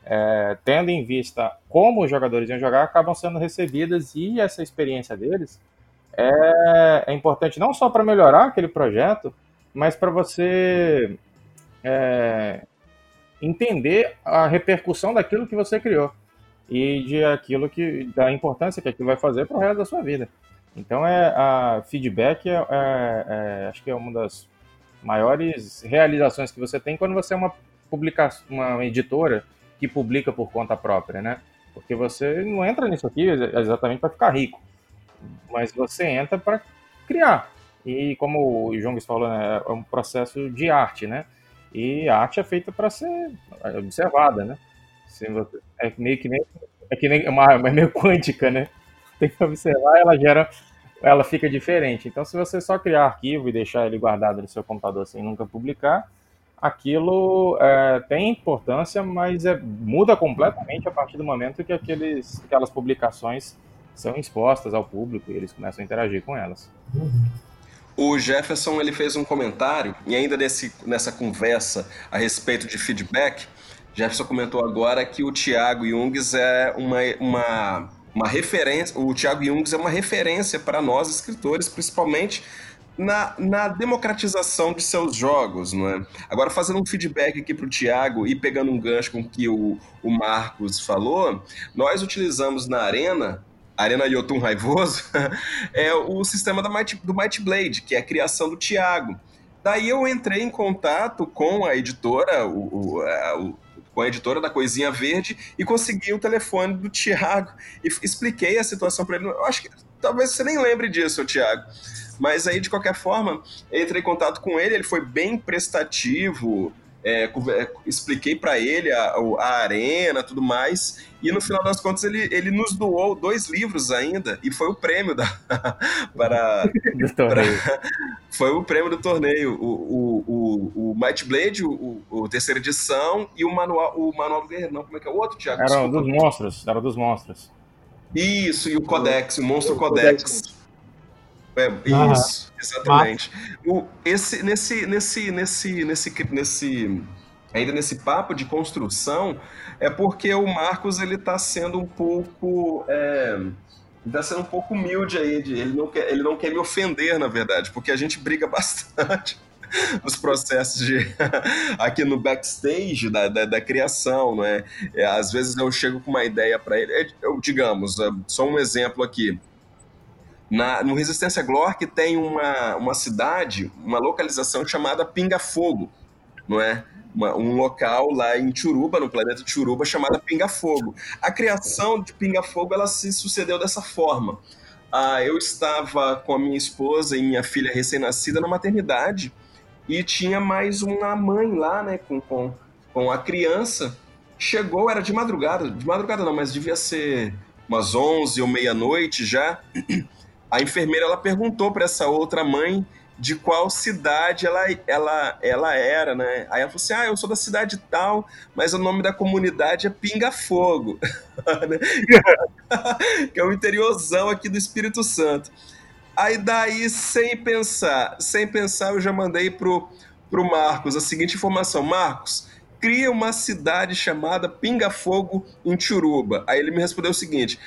é, tendo em vista como os jogadores iam jogar, acabam sendo recebidas e essa experiência deles é, é importante não só para melhorar aquele projeto, mas para você é, entender a repercussão daquilo que você criou e de aquilo que da importância que aquilo vai fazer para o resto da sua vida. Então é a feedback é, é, é, acho que é uma das maiores realizações que você tem quando você é uma publicação, uma editora que publica por conta própria, né? Porque você não entra nisso aqui exatamente para ficar rico, mas você entra para criar. E como o João falou, né, é um processo de arte, né? E a arte é feita para ser observada, né? É meio que nem, é que nem uma, é meio quântica, né? Tem que observar, ela gera, ela fica diferente. Então, se você só criar arquivo e deixar ele guardado no seu computador sem nunca publicar, aquilo é, tem importância, mas é, muda completamente a partir do momento que aqueles, aquelas publicações são expostas ao público e eles começam a interagir com elas. O Jefferson ele fez um comentário e ainda nesse, nessa conversa a respeito de feedback, Jefferson comentou agora que o Thiago Jungs é uma, uma, uma referência, o Thiago Jungs é uma referência para nós escritores, principalmente na, na democratização de seus jogos, não é? Agora, fazendo um feedback aqui para o Thiago e pegando um gancho com o que o, Marcos falou, nós utilizamos na Arena Arena Yotun Raivoso, é o sistema Might, do Might Blade, que é a criação do Thiago. Daí eu entrei em contato com a editora, o, o, a, o, com a editora da Coisinha Verde e consegui o telefone do Thiago e expliquei a situação para ele. Eu acho que talvez você nem lembre disso, Thiago. Mas aí, de qualquer forma, entrei em contato com ele, ele foi bem prestativo, é, é expliquei para ele a, a, arena tudo mais e no final das contas ele, ele nos doou dois livros ainda e foi o prêmio da para, para foi o prêmio do torneio o, o, o, o Might Blade o, o, terceira edição e o manual o manual do guerreiro não como é que é o outro Thiago? Era dos monstros era dos monstros. Isso e o Codex o monstro Codex é, isso, exatamente. O, esse, nesse, nesse, nesse, nesse, nesse, ainda nesse papo de construção, é porque o Marcos ele está sendo um pouco, é, está sendo um pouco humilde aí. De, ele não quer, ele não quer me ofender, na verdade, porque a gente briga bastante. os processos de aqui no backstage da, da, da criação, não é? é? Às vezes eu chego com uma ideia para ele, é, eu, digamos, é, só um exemplo aqui. Na, no Resistência Glor tem uma, uma cidade, uma localização chamada Pinga Fogo, não é? Uma, um local lá em Churuba, no planeta Churuba, chamada Pinga Fogo. A criação de Pinga Fogo ela se sucedeu dessa forma. Ah, eu estava com a minha esposa e minha filha recém-nascida na maternidade e tinha mais uma mãe lá, né, com, com, com a criança. Chegou, era de madrugada, de madrugada não, mas devia ser umas 11 ou meia-noite já. A enfermeira ela perguntou para essa outra mãe de qual cidade ela, ela, ela era, né? Aí ela falou assim: Ah, eu sou da cidade tal, mas o nome da comunidade é Pinga Fogo, que é o interiorzão aqui do Espírito Santo. Aí daí, sem pensar, sem pensar, eu já mandei pro, pro Marcos a seguinte informação: Marcos, cria uma cidade chamada Pinga Fogo em Churuba. Aí ele me respondeu o seguinte: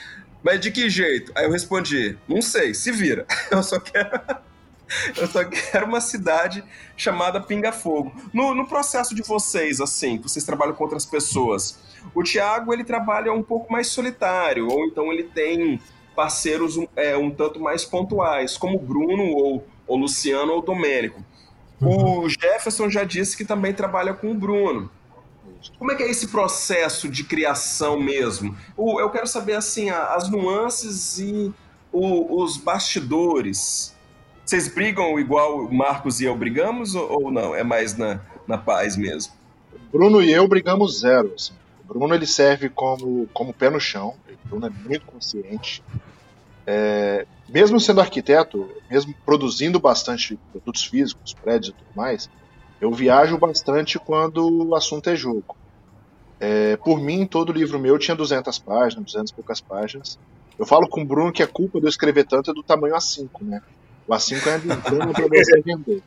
Mas de que jeito? Aí eu respondi: Não sei, se vira. Eu só quero. Eu só quero uma cidade chamada Pinga Fogo. No, no processo de vocês, assim, que vocês trabalham com outras pessoas, o Thiago ele trabalha um pouco mais solitário, ou então ele tem parceiros é, um tanto mais pontuais, como Bruno, ou, ou Luciano, ou Domênico. Uhum. O Jefferson já disse que também trabalha com o Bruno. Como é que é esse processo de criação mesmo? Eu quero saber assim as nuances e os bastidores. Vocês brigam igual o Marcos e eu brigamos ou não? É mais na, na paz mesmo? Bruno e eu brigamos zero. Assim. O Bruno ele serve como, como pé no chão. O Bruno é muito consciente. É, mesmo sendo arquiteto, mesmo produzindo bastante produtos físicos, prédios e tudo mais, eu viajo bastante quando o assunto é jogo. É, por mim, todo livro meu tinha 200 páginas, 200 e poucas páginas. Eu falo com o Bruno que a culpa de eu escrever tanto é do tamanho A5, né? O A5 é a para você vender.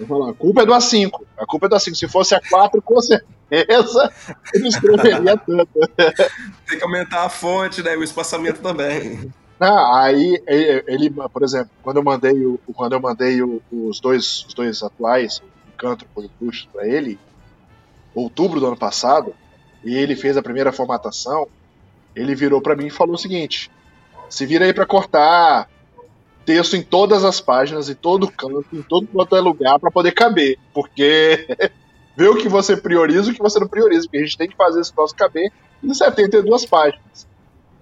Eu falo, a culpa é do A5. A culpa é do A5. Se fosse A4, com certeza ele escreveria tanto. Tem que aumentar a fonte, né? O espaçamento também. Ah, aí ele, por exemplo, quando eu mandei, o, quando eu mandei os, dois, os dois atuais, o Cântropo e o Push, para ele, outubro do ano passado, e ele fez a primeira formatação, ele virou para mim e falou o seguinte: se vira aí para cortar texto em todas as páginas, em todo canto, em todo quanto é lugar, para poder caber. Porque vê o que você prioriza e o que você não prioriza, porque a gente tem que fazer esse troço caber em 72 páginas.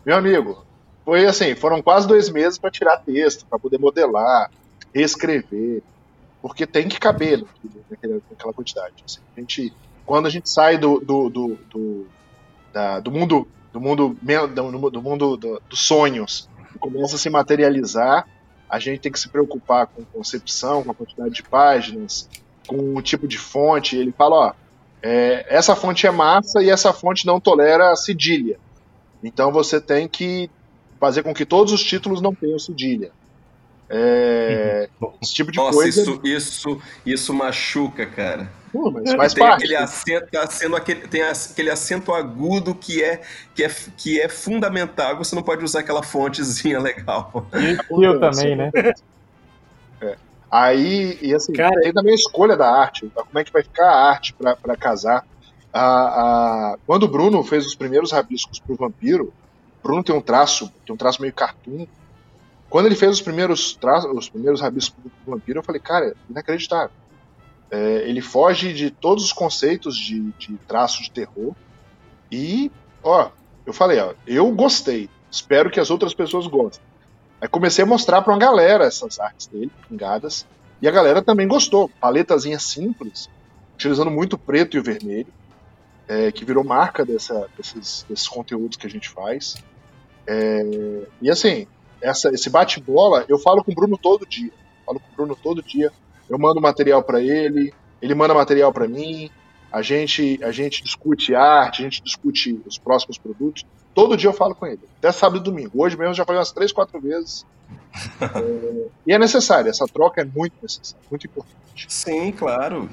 Meu amigo, foi assim, foram quase dois meses para tirar texto, para poder modelar, reescrever, porque tem que caber naquela, naquela quantidade. Assim, a gente, quando a gente sai do, do, do, do, da, do mundo do mundo do mundo do, dos sonhos e começa a se materializar a gente tem que se preocupar com concepção, com a quantidade de páginas, com o tipo de fonte. Ele fala, ó, é, essa fonte é massa e essa fonte não tolera cedilha. Então você tem que fazer com que todos os títulos não tenham cedilha. É, esse tipo de Nossa, coisa. Isso, isso, isso machuca, cara. Pô, mas faz tem parte. Aquele acento, acento, aquele, tem aquele acento agudo que é, que, é, que é fundamental. Você não pode usar aquela fontezinha legal. E eu também, né? É. Aí, e assim, Cara, tem também a escolha da arte. Como é que vai ficar a arte para casar? A, a, quando o Bruno fez os primeiros rabiscos pro Vampiro, Bruno tem um traço, tem um traço meio cartoon. Quando ele fez os primeiros traços, os primeiros rabiscos do Vampiro, eu falei, cara, inacreditável é, ele foge de todos os conceitos de, de traço de terror. E, ó, eu falei, ó, eu gostei. Espero que as outras pessoas gostem. Aí comecei a mostrar para uma galera essas artes dele, pingadas. E a galera também gostou. Paletazinha simples, utilizando muito preto e o vermelho, é, que virou marca dessa, desses, desses, conteúdos que a gente faz. É, e assim, essa, esse bate-bola, eu falo com o Bruno todo dia. Falo com o Bruno todo dia eu mando material para ele, ele manda material para mim, a gente, a gente discute arte, a gente discute os próximos produtos. Todo dia eu falo com ele, até sábado e domingo. Hoje mesmo já falei umas três, quatro vezes. é, e é necessário, essa troca é muito necessária, muito importante. Sim, claro.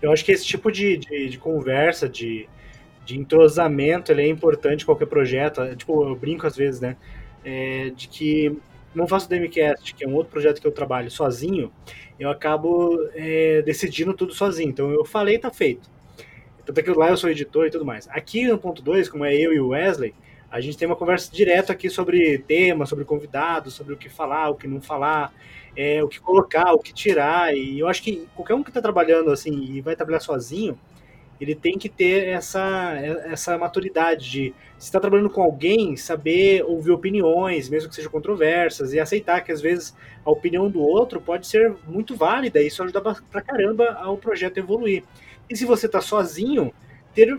Eu acho que esse tipo de, de, de conversa, de, de entrosamento, ele é importante qualquer projeto. Tipo, eu brinco às vezes, né? É, de que não faço o Demicast, que é um outro projeto que eu trabalho sozinho, eu acabo é, decidindo tudo sozinho. Então eu falei, tá feito. Tanto é que lá eu sou editor e tudo mais. Aqui no ponto 2, como é eu e o Wesley, a gente tem uma conversa direto aqui sobre temas, sobre convidados, sobre o que falar, o que não falar, é, o que colocar, o que tirar. E eu acho que qualquer um que está trabalhando assim e vai trabalhar sozinho, ele tem que ter essa, essa maturidade de, se está trabalhando com alguém, saber ouvir opiniões, mesmo que sejam controversas, e aceitar que às vezes a opinião do outro pode ser muito válida e isso ajuda pra caramba ao projeto evoluir. E se você está sozinho, ter,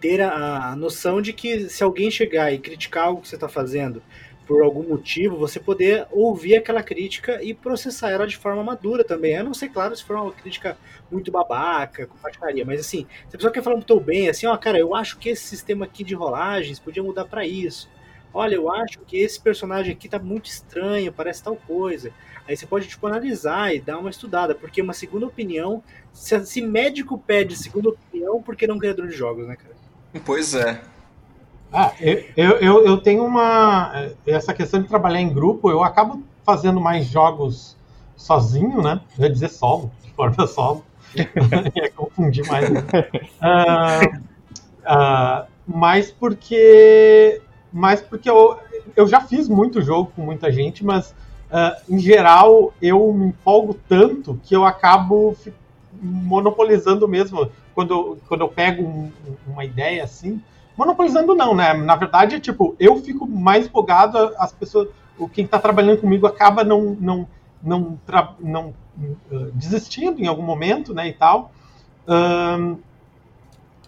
ter a, a noção de que se alguém chegar e criticar algo que você está fazendo, por algum motivo, você poder ouvir aquela crítica e processar ela de forma madura também. Eu não sei, claro, se for uma crítica muito babaca, com patifaria, mas assim, se a pessoa quer falar muito bem, assim, ó, cara, eu acho que esse sistema aqui de rolagens podia mudar para isso. Olha, eu acho que esse personagem aqui tá muito estranho, parece tal coisa. Aí você pode, tipo, analisar e dar uma estudada, porque uma segunda opinião, se, se médico pede segunda opinião, por que não criador de jogos, né, cara? Pois é. Ah, eu, eu, eu tenho uma. Essa questão de trabalhar em grupo, eu acabo fazendo mais jogos sozinho, né? Eu ia dizer solo, de forma solo. ia confundir mais. Uh, uh, mas porque. Mas porque eu, eu já fiz muito jogo com muita gente, mas uh, em geral eu me empolgo tanto que eu acabo monopolizando mesmo. Quando eu, quando eu pego um, uma ideia assim, monopolizando não, né? Na verdade, tipo, eu fico mais empolgado, as pessoas, o quem está trabalhando comigo acaba não não não, não uh, desistindo em algum momento, né, e tal. Uh,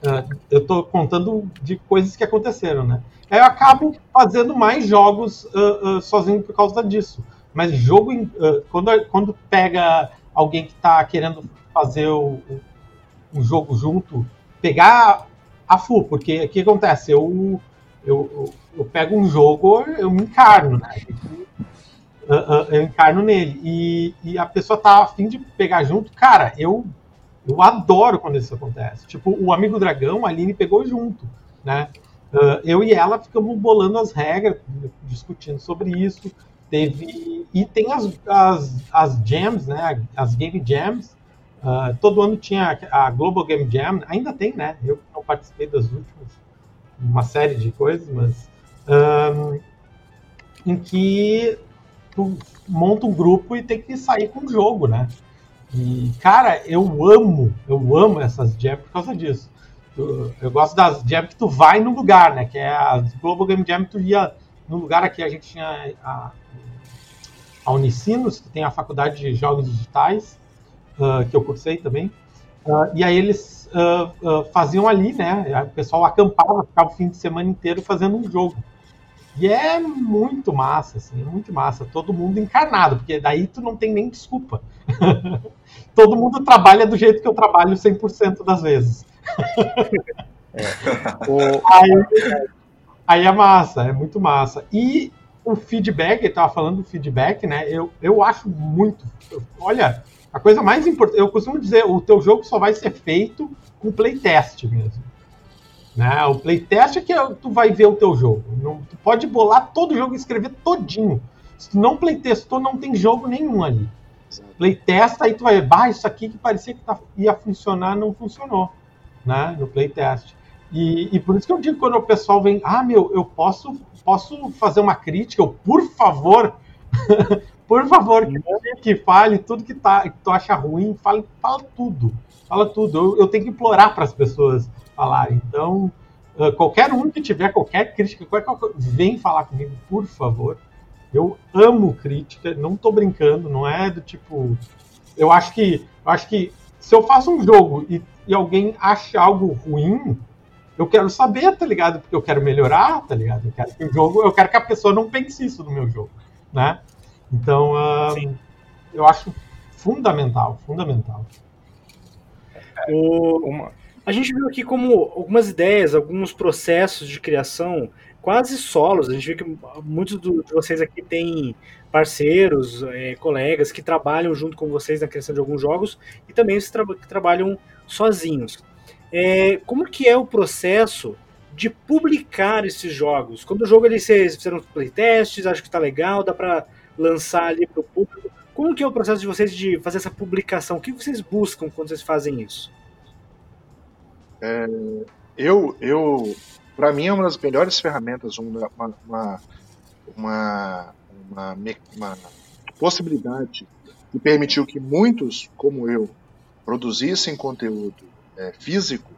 uh, eu estou contando de coisas que aconteceram, né? Aí eu acabo fazendo mais jogos sozinho por causa disso. Mas jogo, quando, quando pega alguém que está querendo fazer o, o, jogo junto, pegar a full, porque o que acontece? Eu, eu, eu, pego um jogo, eu me encarno, né? Eu encarno nele. E, e a pessoa tá afim de pegar junto. Cara, eu, eu adoro quando isso acontece. Tipo, o Amigo Dragão, a Aline pegou junto, né? Eu e ela ficamos bolando as regras, discutindo sobre isso. Teve. E tem as, as, as né? As game jams, Uh, todo ano tinha a Global Game Jam, ainda tem, né? Eu não participei das últimas, uma série de coisas, mas um, em que tu monta um grupo e tem que sair com o jogo, né? E, cara, eu amo, eu amo essas jams por causa disso. Eu, eu gosto das jams que tu vai no lugar, né? Que é as Global Game Jam, tu ia no lugar aqui, a gente tinha a, a Unicinos, que tem a faculdade de jogos digitais, uh, que eu cursei também. Uh, e aí eles uh, faziam ali, né? O pessoal acampava, ficava o fim de semana inteiro fazendo um jogo. E é muito massa, assim, é muito massa. Todo mundo encarnado, porque daí tu não tem nem desculpa. Todo mundo trabalha do jeito que eu trabalho 100% das vezes. É. O... aí, aí é massa, é muito massa. E o feedback, ele estava falando do feedback, né? Eu, eu acho muito. Olha, a coisa mais importante, eu costumo dizer, o teu jogo só vai ser feito com playtest mesmo. Né? O playtest é que tu vai ver o teu jogo. Não, tu pode bolar todo o jogo e escrever todinho. Se tu não playtestou, não tem jogo nenhum ali. Playtest, aí tu vai ver, isso aqui que parecia que tá, ia funcionar, não funcionou. Né? No playtest. E, e por isso que eu digo quando o pessoal vem, ah, meu, eu posso, posso fazer uma crítica, eu, por favor, Por favor, que fale tudo que, tá, que tu acha ruim, fale, fala tudo. Fala tudo. Eu, eu tenho que implorar para as pessoas falarem. Então, uh, qualquer um que tiver qualquer crítica, qualquer, vem falar comigo, por favor. Eu amo crítica, não tô brincando, não é do tipo. Eu acho que. Eu acho que se eu faço um jogo e, e alguém acha algo ruim, eu quero saber, tá ligado? Porque eu quero melhorar, tá ligado? Eu quero que o jogo, eu quero que a pessoa não pense isso no meu jogo, né? Então, uh, eu acho fundamental, fundamental. O, uma, a gente viu aqui como algumas ideias, alguns processos de criação quase solos. A gente vê que muitos de vocês aqui têm parceiros, é, colegas que trabalham junto com vocês na criação de alguns jogos e também os tra que trabalham sozinhos. É, como que é o processo de publicar esses jogos? Quando o jogo ele vocês fizeram playtests, acho que está legal, dá para lançar ali para o público. Como que é o processo de vocês de fazer essa publicação? O que vocês buscam quando vocês fazem isso? É, eu, eu para mim é uma das melhores ferramentas, uma, uma, uma, uma, uma possibilidade que permitiu que muitos, como eu, produzissem conteúdo é, físico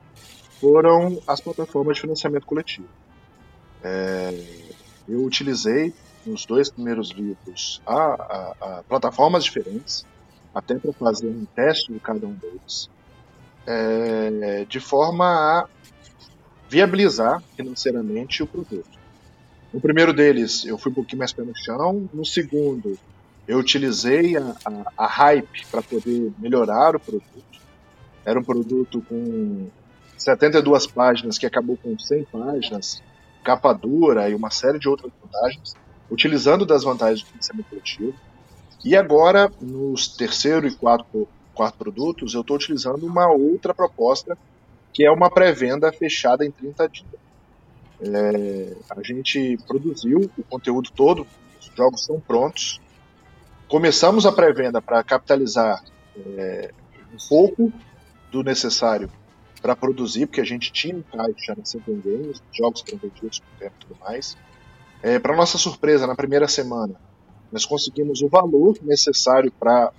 foram as plataformas de financiamento coletivo. É, eu utilizei nos dois primeiros livros a, a, a plataformas diferentes, até para fazer um teste de cada um deles, é, de forma a viabilizar financeiramente o produto. No primeiro deles, eu fui um pouquinho mais pé no chão. No segundo, eu utilizei a, a, a hype para poder melhorar o produto. Era um produto com 72 páginas que acabou com 100 páginas, capa dura e uma série de outras vantagens, utilizando das vantagens do financiamento coletivo. E agora, nos terceiro e quarto, quarto produtos, eu estou utilizando uma outra proposta, que é uma pré-venda fechada em 30 dias. É, a gente produziu o conteúdo todo, os jogos estão prontos. Começamos a pré-venda para capitalizar é, um pouco do necessário para produzir, porque a gente tinha um caixa na Games, jogos foram vendidos por tempo e tudo mais. É, para nossa surpresa, na primeira semana, nós conseguimos o valor necessário para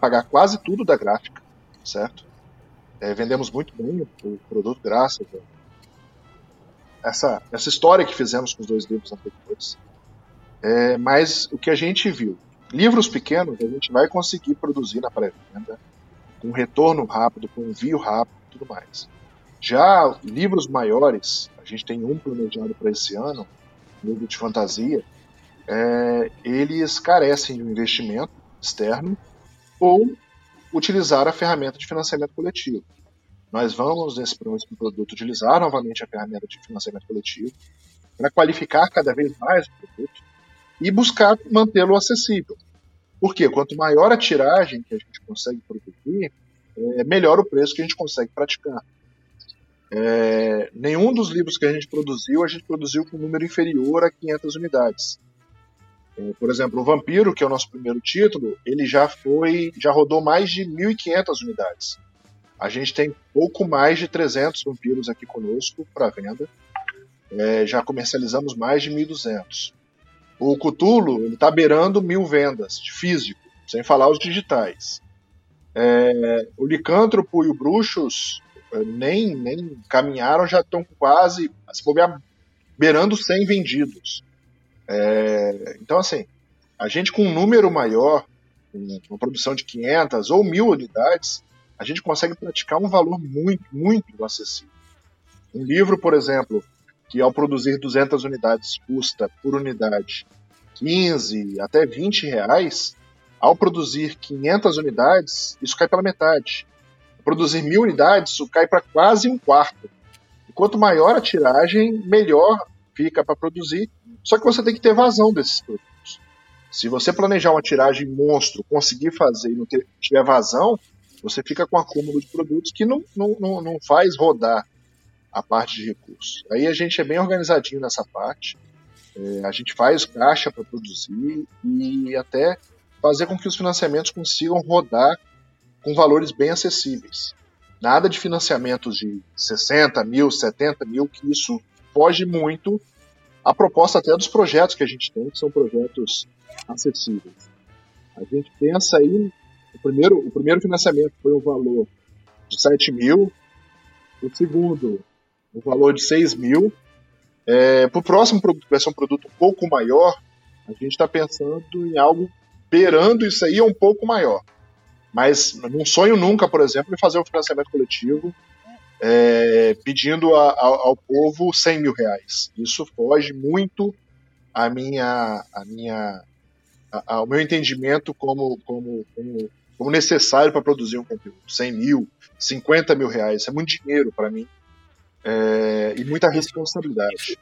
pagar quase tudo da gráfica, certo? É, vendemos muito bem o produto graças a essa, essa história que fizemos com os dois livros anteriores. É, mas o que a gente viu, livros pequenos a gente vai conseguir produzir na pré-venda, com retorno rápido, com envio rápido tudo mais. Já livros maiores, gente tem um planejado para esse ano, livro de fantasia, é, eles carecem de um investimento externo ou utilizar a ferramenta de financiamento coletivo. Nós vamos, nesse próximo produto, utilizar novamente a ferramenta de financiamento coletivo para qualificar cada vez mais o produto e buscar mantê-lo acessível. Porque quanto maior a tiragem que a gente consegue produzir, é, melhor o preço que a gente consegue praticar. É, nenhum dos livros que a gente produziu, a gente produziu com um número inferior a 500 unidades. É, por exemplo, o Vampiro, que é o nosso primeiro título, ele já foi, já rodou mais de 1.500 unidades. A gente tem pouco mais de 300 vampiros aqui conosco para venda. É, já comercializamos mais de 1.200. O Cthulhu ele está beirando mil vendas de físico, sem falar os digitais. É, o Licântropo e o Bruxos nem, nem caminharam, já estão quase, se bobear, beirando 100 vendidos. É, então, assim, a gente com um número maior, uma produção de 500 ou 1000 unidades, a gente consegue praticar um valor muito, muito acessível. Um livro, por exemplo, que ao produzir 200 unidades custa por unidade 15 até 20 reais, ao produzir 500 unidades, isso cai pela metade. Produzir mil unidades, isso cai para quase um quarto. E quanto maior a tiragem, melhor fica para produzir. Só que você tem que ter vazão desses produtos. Se você planejar uma tiragem monstro, conseguir fazer e não ter, tiver vazão, você fica com um acúmulo de produtos que não, não, não, não faz rodar a parte de recursos. Aí a gente é bem organizadinho nessa parte. É, a gente faz caixa para produzir e até fazer com que os financiamentos consigam rodar com valores bem acessíveis. Nada de financiamentos de 60 mil, 70 mil, que isso foge muito a proposta até dos projetos que a gente tem, que são projetos acessíveis. A gente pensa aí, o primeiro, o primeiro financiamento foi um valor de 7 mil, o segundo um valor de 6 mil. É, Para o próximo produto, que vai ser um produto um pouco maior, a gente está pensando em algo beirando isso aí um pouco maior. Mas não sonho nunca, por exemplo, em fazer um financiamento coletivo é, pedindo a, a, ao povo 100 mil reais. Isso foge muito minha, minha, a, ao meu entendimento como, como, como, como necessário para produzir um conteúdo. 100 mil, 50 mil reais, isso é muito dinheiro para mim é, e muita responsabilidade.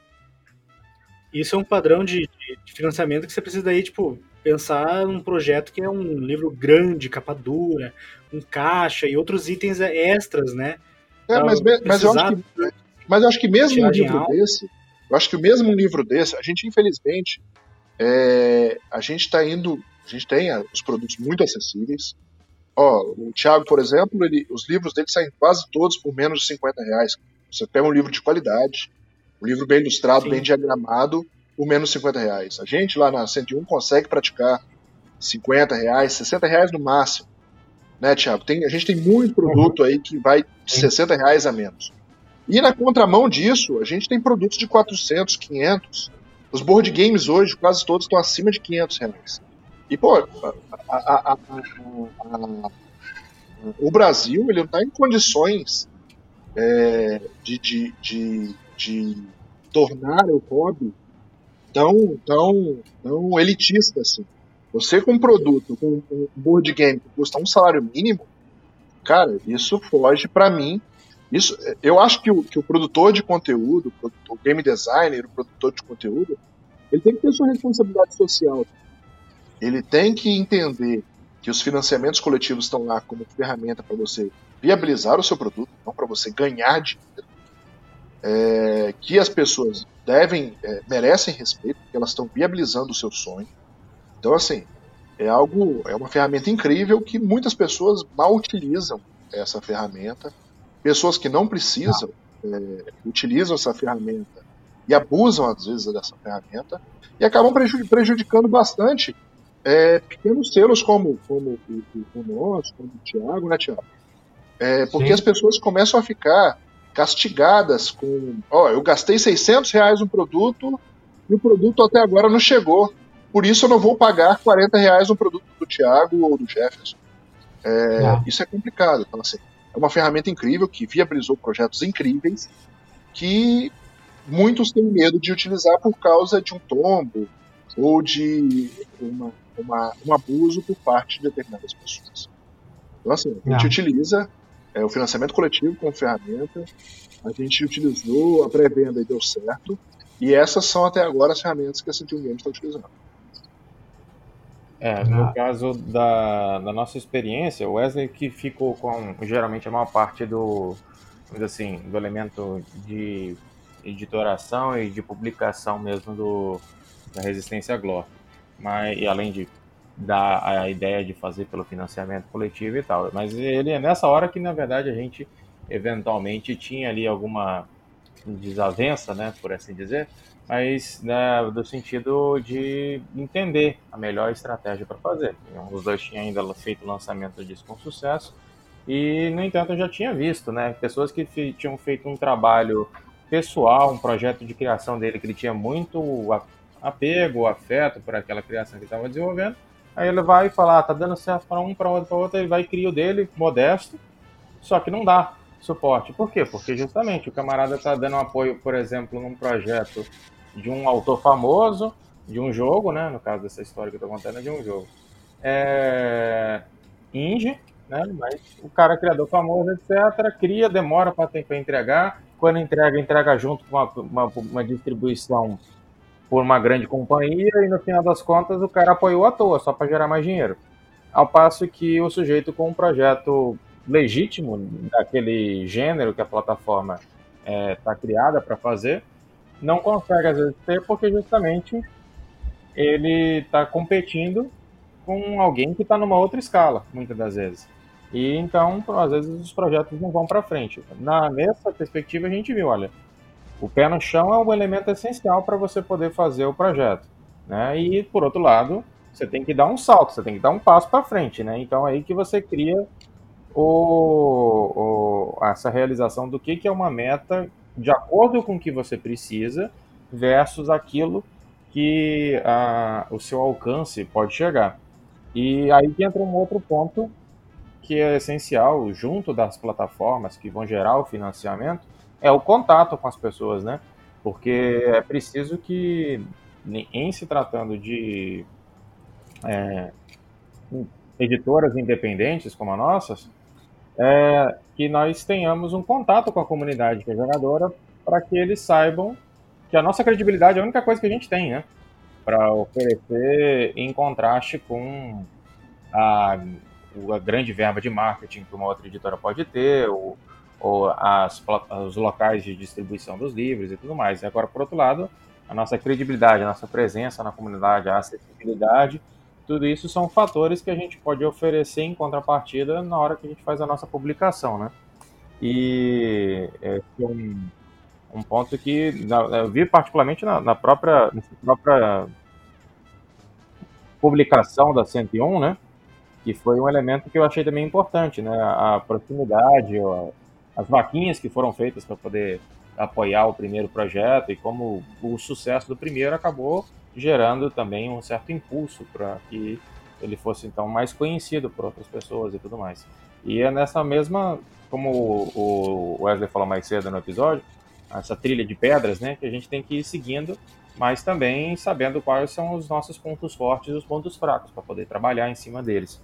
Isso é um padrão de, de, financiamento que você precisa aí, tipo, pensar num projeto que é um livro grande, capa dura, um caixa e outros itens extras, né? É, mas, mas eu acho que Mas eu acho que mesmo um livro alta. desse, eu acho que mesmo um livro desse, a gente infelizmente, é, a gente está indo, a gente tem os produtos muito acessíveis. Ó, o Thiago, por exemplo, ele, os livros dele saem quase todos por menos de 50 reais. Você pega um livro de qualidade, um livro bem ilustrado, Sim. bem diagramado, por menos de 50 reais. A gente lá na 101 consegue praticar 50 reais, 60 reais no máximo. Né, Thiago? Tem, a gente tem muito produto aí que vai de Sim. 60 reais a menos. E na contramão disso, a gente tem produtos de 400, 500. Os board games hoje, quase todos estão acima de 500 reais. E, pô, a- a- a- o Brasil ele não está em condições é, de, de, de, de tornar o hobby tão, tão, tão elitista assim. Você com um produto, com um board game que custa um salário mínimo, cara, isso foge pra mim. Isso, eu acho que o, que o produtor de conteúdo, o o game designer, o produtor de conteúdo, ele tem que ter sua responsabilidade social. Ele tem que entender que os financiamentos coletivos estão lá como ferramenta para você viabilizar o seu produto, não para você ganhar dinheiro. É, que as pessoas devem, é, merecem respeito, porque elas estão viabilizando o seu sonho. Então, assim, é algo, é uma ferramenta incrível que muitas pessoas mal utilizam essa ferramenta. Pessoas que não precisam é, utilizam essa ferramenta e abusam às vezes dessa ferramenta e acabam preju- prejudicando bastante é, pequenos selos como, como o nosso, como o Thiago, né, Thiago? É, porque Sim. as pessoas começam a ficar castigadas com, ó, eu gastei 600 reais no produto e o produto até agora não chegou. Por isso eu não vou pagar 40 reais no produto do Thiago ou do Jefferson. É, Não. isso é complicado. Então, assim, é uma ferramenta incrível que viabilizou projetos incríveis que muitos têm medo de utilizar por causa de um tombo ou de uma, uma- um abuso por parte de determinadas pessoas. Então, assim, a gente Não. utiliza é, o financiamento coletivo como ferramenta, a gente utilizou a pré-venda e deu certo, e essas são até agora as ferramentas que a Centurion Games está utilizando. É, no caso da, da nossa experiência, o Wesley que ficou com geralmente a maior parte do, assim, do elemento de editoração e de publicação mesmo do, da Resistência Glória. Mas, e além de dar a ideia de fazer pelo financiamento coletivo e tal. Mas ele é nessa hora que, na verdade, a gente eventualmente tinha ali alguma desavença, né, por assim dizer, mas né, do sentido de entender a melhor estratégia para fazer. Os dois tinham ainda feito o lançamento disso com sucesso e, no entanto, eu já tinha visto, né, pessoas que tinham feito um trabalho pessoal, um projeto de criação dele que ele tinha muito apego, afeto por aquela criação que estava desenvolvendo. Aí ele vai falar, ah, tá dando certo para um, para outro, para outro, ele vai e cria o dele, modesto, só que não dá suporte. Por quê? Porque justamente o camarada tá dando apoio, por exemplo, num projeto de um autor famoso, de um jogo, né? No caso dessa história que eu tô contando, é de um jogo. É... Indie, né? Mas o cara criador famoso, etc., cria, demora para entregar. Quando entrega, entrega junto com uma, uma, uma distribuição por uma grande companhia e no final das contas o cara apoiou à toa, só para gerar mais dinheiro. Ao passo que o sujeito com um projeto legítimo daquele gênero que a plataforma está criada para fazer, não consegue às vezes ter porque justamente ele está competindo com alguém que está numa outra escala, muitas das vezes. E então, às vezes, os projetos não vão para frente. Na, nessa perspectiva, a gente viu, olha, o pé no chão é um elemento essencial para você poder fazer o projeto. Né? E, por outro lado, você tem que dar um salto, você tem que dar um passo para frente. Né? Então, é aí que você cria o, o, essa realização do que, que é uma meta de acordo com o que você precisa versus aquilo que a, o seu alcance pode chegar. E aí que entra um outro ponto que é essencial, junto das plataformas que vão gerar o financiamento, é o contato com as pessoas, né? Porque é preciso que, em se tratando de é, editoras independentes como a nossas, é, que nós tenhamos um contato com a comunidade que é jogadora para que eles saibam que a nossa credibilidade é a única coisa que a gente tem, né? Para oferecer em contraste com a, a, grande verba de marketing que uma outra editora pode ter, ou, ou as, os locais de distribuição dos livros e tudo mais. E agora, por outro lado, a nossa credibilidade, a nossa presença na comunidade, a acessibilidade, tudo isso são fatores que a gente pode oferecer em contrapartida na hora que a gente faz a nossa publicação, né? E é um, um ponto que eu vi particularmente na, na própria, na própria publicação da 101, né? Que foi um elemento que eu achei também importante, né? A proximidade, as vaquinhas que foram feitas para poder apoiar o primeiro projeto e como o sucesso do primeiro acabou gerando também um certo impulso para que ele fosse então mais conhecido por outras pessoas e tudo mais. E é nessa mesma, como o Wesley falou mais cedo no episódio, essa trilha de pedras, né, que a gente tem que ir seguindo, mas também sabendo quais são os nossos pontos fortes e os pontos fracos para poder trabalhar em cima deles.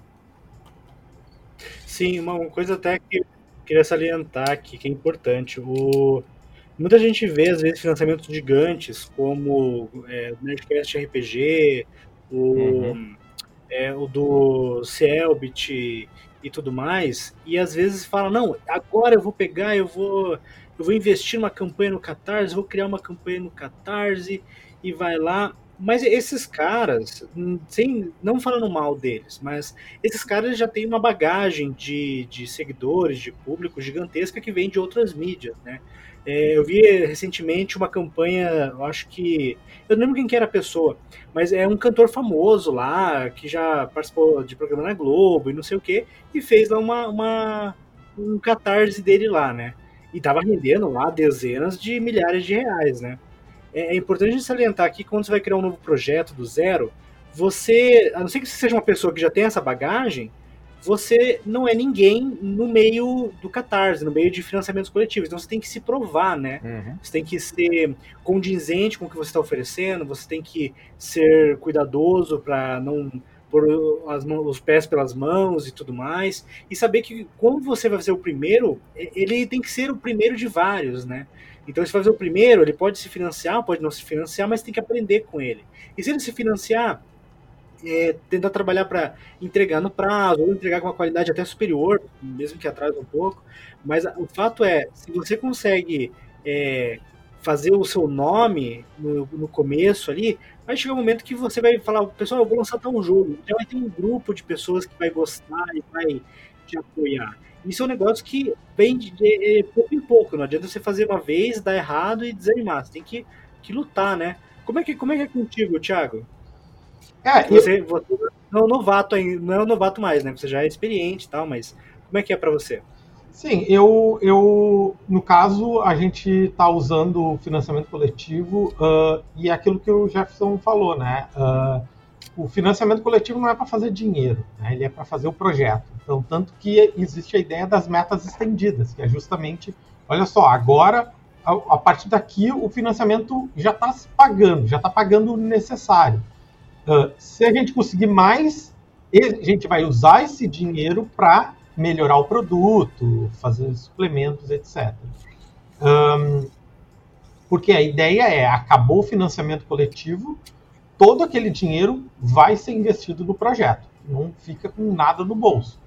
Sim, uma coisa até que queria salientar aqui que é importante, o Muita gente vê, às vezes, financiamentos gigantes, como é, o Nerdcast RPG, o, uhum. é, o do Selbit e tudo mais, e às vezes fala, não, agora eu vou pegar, eu vou, eu vou investir numa campanha no Catarse, vou criar uma campanha no Catarse, e vai lá. Mas esses caras, sem, não falando mal deles, mas esses caras já têm uma bagagem de, de seguidores, de público gigantesca que vem de outras mídias, né? É, eu vi recentemente uma campanha, acho que. Eu não lembro quem que era a pessoa, mas é um cantor famoso lá, que já participou de programa na Globo e não sei o quê, e fez lá uma, uma um catarse dele lá, né? E tava rendendo lá dezenas de milhares de reais, né? É, é importante salientar aqui que quando você vai criar um novo projeto do zero, você, a não ser que você seja uma pessoa que já tem essa bagagem, você não é ninguém no meio do Catarse, no meio de financiamentos coletivos. Então você tem que se provar, né? Uhum. Você tem que ser condizente com o que você está oferecendo, você tem que ser cuidadoso para não pôr os pés pelas mãos e tudo mais. E saber que como você vai fazer o primeiro, ele tem que ser o primeiro de vários, né? Então, se fazer o primeiro, ele pode se financiar, pode não se financiar, mas tem que aprender com ele. E se ele se financiar, é, tentar trabalhar para entregar no prazo, ou entregar com uma qualidade até superior, mesmo que atrase um pouco. Mas o fato é, se você consegue é, fazer o seu nome no, no, começo ali, vai chegar um momento que você vai falar, pessoal, eu vou lançar tal jogo. Já vai ter um grupo de pessoas que vai gostar e vai te apoiar. Isso é um negócio que vem de, de, de pouco em pouco. Não adianta você fazer uma vez, dar errado e desanimar. Você tem que, que lutar, né? Como é que, como é, que é contigo, Thiago? É, você, eu... você não é um novato ainda, não é um novato mais, né? Você já é experiente e tal, mas como é que é para você? Sim, eu, eu, no caso, a gente está usando o financiamento coletivo uh, e é aquilo que o Jefferson falou, né? Uh, o financiamento coletivo não é para fazer dinheiro, né? ele é para fazer o projeto. Então, tanto que existe a ideia das metas estendidas, que é justamente, olha só, agora, a, a partir daqui, o financiamento já está se pagando, já está pagando o necessário. Uh, se a gente conseguir mais, a gente vai usar esse dinheiro para melhorar o produto, fazer suplementos, etc. Um, porque a ideia é, acabou o financiamento coletivo, todo aquele dinheiro vai ser investido no projeto, não fica com nada no bolso.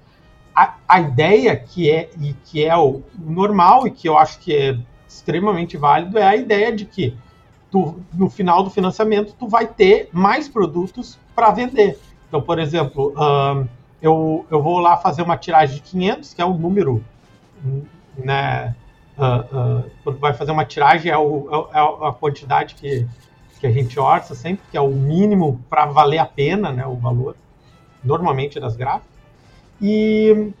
A, a ideia que é e que é o normal e que eu acho que é extremamente válido é a ideia de que tu, no final do financiamento, tu vai ter mais produtos para vender. Então, por exemplo, um, eu, eu vou lá fazer uma tiragem de 500, que é o número, né? Uh, uh, quando vai fazer uma tiragem é, o, é, é a quantidade que, que a gente orça sempre, que é o mínimo para valer a pena, né? O valor, normalmente das gráficas. E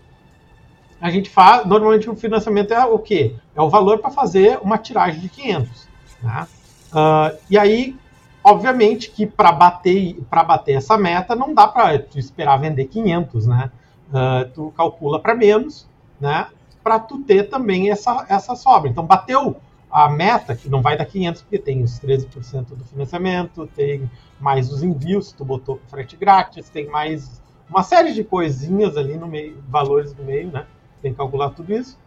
a gente faz, normalmente o financiamento é o quê? É o valor para fazer uma tiragem de 500, né? Uh, e aí, obviamente que para bater, bater essa meta não dá para esperar vender 500, né? Uh, tu calcula para menos, né? Para tu ter também essa, essa sobra. Então, bateu a meta, que não vai dar 500, porque tem os 13% do financiamento, tem mais os envios, tu botou frete grátis, tem mais uma série de coisinhas ali no meio, valores no meio, né? Tem que calcular tudo isso.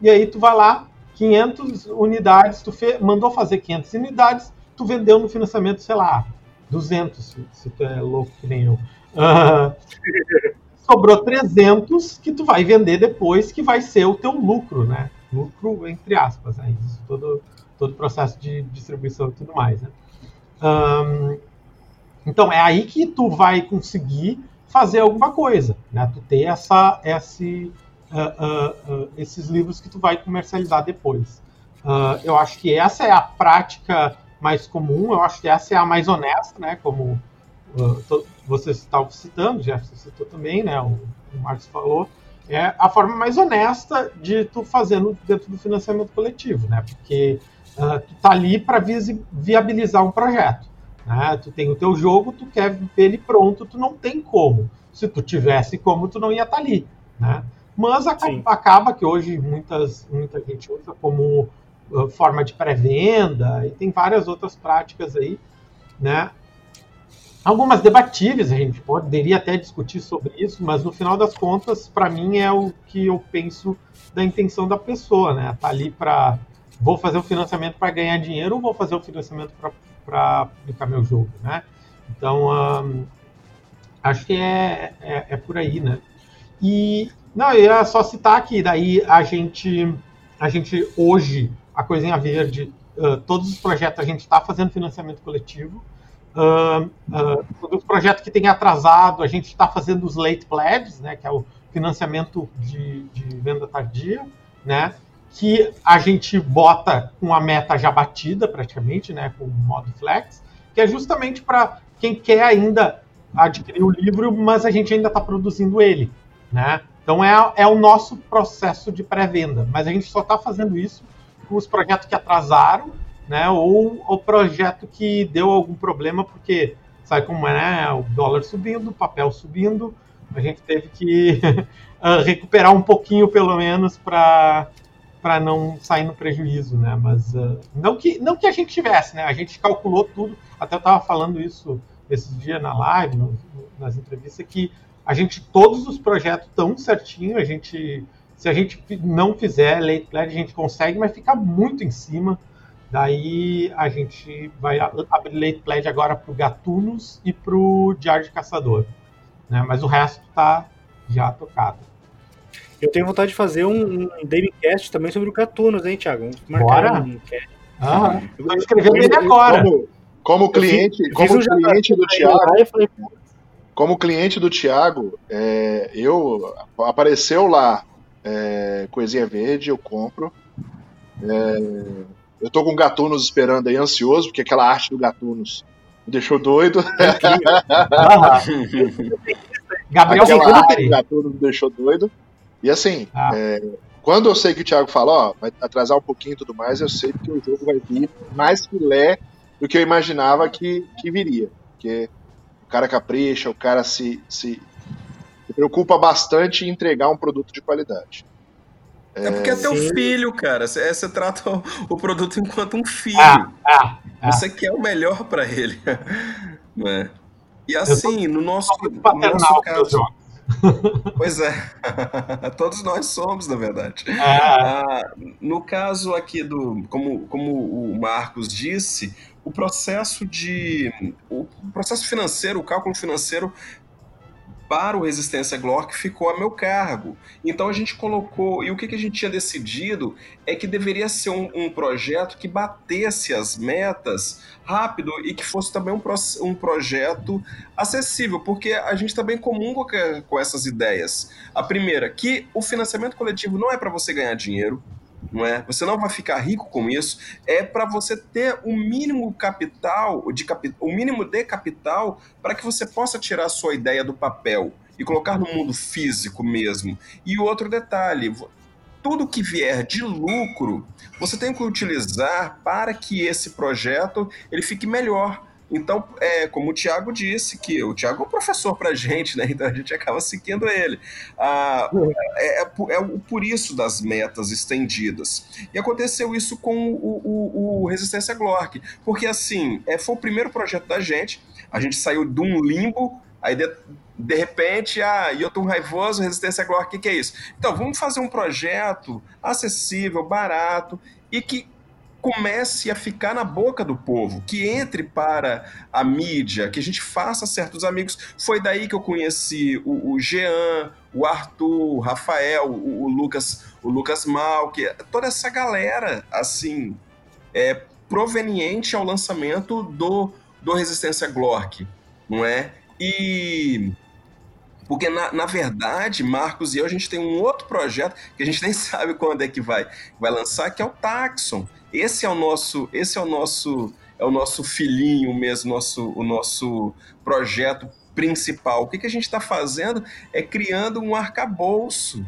E aí tu vai lá, 500 unidades, tu fe... mandou fazer 500 unidades, tu vendeu no financiamento, sei lá, 200, se, se tu é louco que nem eu. Uh, sobrou 300 que tu vai vender depois, que vai ser o teu lucro, né? Lucro entre aspas, né? Isso, todo, todo o processo de distribuição e tudo mais, né? Um, então é aí que tu vai conseguir fazer alguma coisa, né? Tu ter essa, esse, uh, uh, uh, esses livros que tu vai comercializar depois. eu acho que essa é a prática mais comum, eu acho que essa é a mais honesta, né? Como você estava citando, Jefferson citou também, né? O, o Marcos falou, é a forma mais honesta de tu fazendo dentro do financiamento coletivo, né? Porque tu tá ali para viabilizar um projeto. Né? Tu tem o teu jogo, tu quer ver ele pronto, tu não tem como. Se tu tivesse como, tu não ia estar tá ali. Né? Mas acaba, acaba, que hoje muitas, muita gente usa como uh, forma de pré-venda e tem várias outras práticas aí, né? Algumas debatíveis, a gente poderia até discutir sobre isso, mas no final das contas, para mim é o que eu penso da intenção da pessoa, né? Tá ali para vou fazer o financiamento para ganhar dinheiro ou vou fazer o financiamento para publicar meu jogo, né? Então, um, acho que é, é, é, por aí, né? E, não, eu ia só citar que daí a gente, a gente hoje, a Coisinha Verde, uh, todos os projetos a gente está fazendo financiamento coletivo, uh, uh, todos os projetos que tem atrasado, a gente está fazendo os late pledges, né, que é o financiamento de, de venda tardia, né? que a gente bota com a meta já batida praticamente, né, com o modo flex, que é justamente para quem quer ainda adquirir o livro, mas a gente ainda está produzindo ele, né? Então é, é o nosso processo de pré-venda, mas a gente só está fazendo isso com os projetos que atrasaram, né? Ou o projeto que deu algum problema porque sabe como é, né? O dólar subindo, o papel subindo, a gente teve que recuperar um pouquinho pelo menos para para não sair no prejuízo, né? Mas uh, não que não que a gente tivesse, né? A gente calculou tudo. Até eu estava falando isso esses dias na live, no, nas entrevistas, que a gente todos os projetos tão certinho, a gente se a gente não fizer late pledge, a gente consegue, mas fica muito em cima. Daí a gente vai abrir late pledge agora para o Gatunos e para o Diário de Caçador, né? Mas o resto está já tocado. Eu tenho vontade de fazer um, um Damecast também sobre o Catunos, hein, Thiago? Vamos marcar Bora. um cast. Ah, eu vou escrever ele agora. Como, como cliente, fiz, como fiz cliente do Thiago. Falei, como cliente do Thiago, é, eu apareceu lá é, coisinha verde, eu compro. É, eu tô com o Gatunos esperando aí, ansioso, porque aquela arte do Gatunos me deixou doido. Gabriel Aquela arte do Gatunos me deixou doido. E assim, ah. é, quando eu sei que o Thiago fala, ó, vai atrasar um pouquinho e tudo mais, eu sei que o jogo vai vir mais filé do que eu imaginava que, que viria. Porque o cara capricha, o cara se, se, se preocupa bastante em entregar um produto de qualidade. É, é porque é teu sim. filho, cara. Você, você trata o, o, produto enquanto um filho. Ah, ah, ah. Você quer o melhor para ele. né? E assim, no nosso, no nosso caso. Pois é, todos nós somos, na verdade. Ah. Ah, no caso aqui do, como, como o Marcos disse, o processo de, o processo financeiro, o cálculo financeiro para o Resistência Glork ficou a meu cargo. Então a gente colocou, e o que, que a gente tinha decidido é que deveria ser um, um, projeto que batesse as metas rápido e que fosse também um, um projeto acessível, porque a gente também comunga com, com essas ideias. A primeira, que o financiamento coletivo não é para você ganhar dinheiro, não é? Você não vai ficar rico com isso. É para você ter o mínimo capital, de capi, o mínimo de capital para que você possa tirar a sua ideia do papel e colocar no mundo físico mesmo. E outro detalhe, tudo que vier de lucro, você tem que utilizar para que esse projeto ele fique melhor então, é, como o Tiago disse, que o Tiago é um professor para a gente, né? Então a gente acaba seguindo ele. Ah, é, é, é, o por isso das metas estendidas. E aconteceu isso com o, o, o Resistência Glork, porque assim, é, foi o primeiro projeto da gente, a gente saiu de um limbo, aí de, de repente, ah, tô raivoso, Resistência Glork, o que, que é isso? Então, vamos fazer um projeto acessível, barato e que comece a ficar na boca do povo, que entre para a mídia, que a gente faça certos amigos. Foi daí que eu conheci o, o Jean, o Arthur, o Rafael, o, o Lucas, o Lucas Mal, que toda essa galera, assim, é proveniente ao lançamento do, do Resistência Glork, não é? E porque, na, na verdade, Marcos e eu, a gente tem um outro projeto que a gente nem sabe quando é que vai, vai lançar, que é o Taxon. Esse é o nosso, esse é o nosso, é o nosso filhinho mesmo, nosso, o nosso projeto principal. O que, que a gente está fazendo é criando um arcabouço,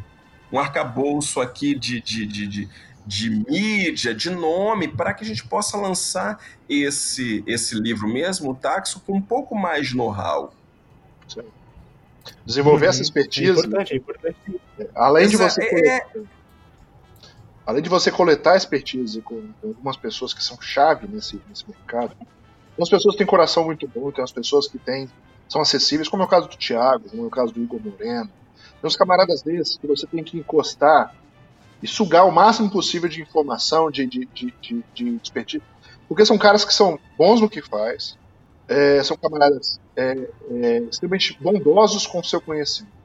um arcabouço aqui de, de, de, de, de mídia, de nome, para que a gente possa lançar esse, esse livro mesmo, o Taxo, com um pouco mais de know-how. Desenvolver uhum. essa expertise. É importante, é importante. Além de você. É, é além de você coletar expertise com, com algumas pessoas que são chave nesse, nesse mercado, algumas pessoas têm coração muito bom, tem as pessoas que têm, são acessíveis, como é o caso do Thiago, como é o caso do Igor Moreno. Tem uns camaradas desses que você tem que encostar e sugar o máximo possível de informação, de, de, de, de, de expertise, porque são caras que são bons no que faz, é, são camaradas é, é, extremamente bondosos com o seu conhecimento.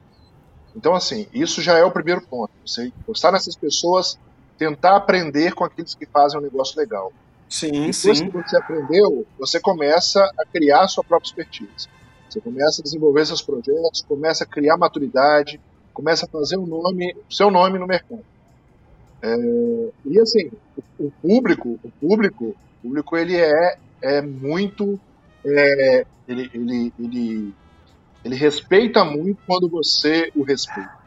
Então, assim, isso já é o primeiro ponto. Você encostar nessas pessoas tentar aprender com aqueles que fazem um negócio legal. Sim, Depois sim. que você aprendeu, você começa a criar a sua própria expertise. Você começa a desenvolver seus projetos, começa a criar maturidade, começa a fazer um nome, seu nome no mercado. É, e assim, o, o, público, o público, o público ele é, é muito, é, ele, ele, ele, ele respeita muito quando você o respeita.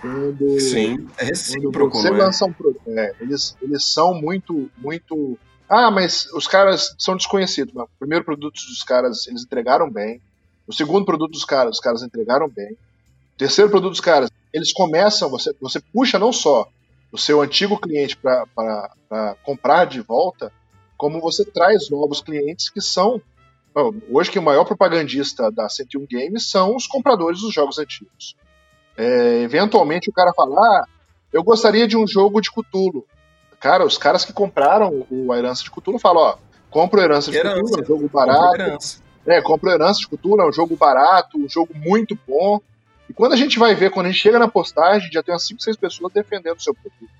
Quando, Sim, é recíproco, quando você é? lança um é, eles, eles são muito, muito. Ah, mas os caras são desconhecidos. o primeiro produto dos caras, eles entregaram bem. O segundo produto dos caras, os caras entregaram bem. O terceiro produto dos caras, eles começam, você, você puxa não só o seu antigo cliente para comprar de volta, como você traz novos clientes que são. Hoje que o maior propagandista da 101 Games são os compradores dos jogos antigos. É, eventualmente o cara fala, ah, eu gostaria de um jogo de Cthulhu. Cara, os caras que compraram o A Herança de Cthulhu falam, ó, compra o Herança de herança. Cthulhu, é um jogo barato. É, compra o Herança de Cthulhu, é um jogo barato, um jogo muito bom. E quando a gente vai ver, quando a gente chega na postagem, já tem umas 5, 6 pessoas defendendo o seu produto.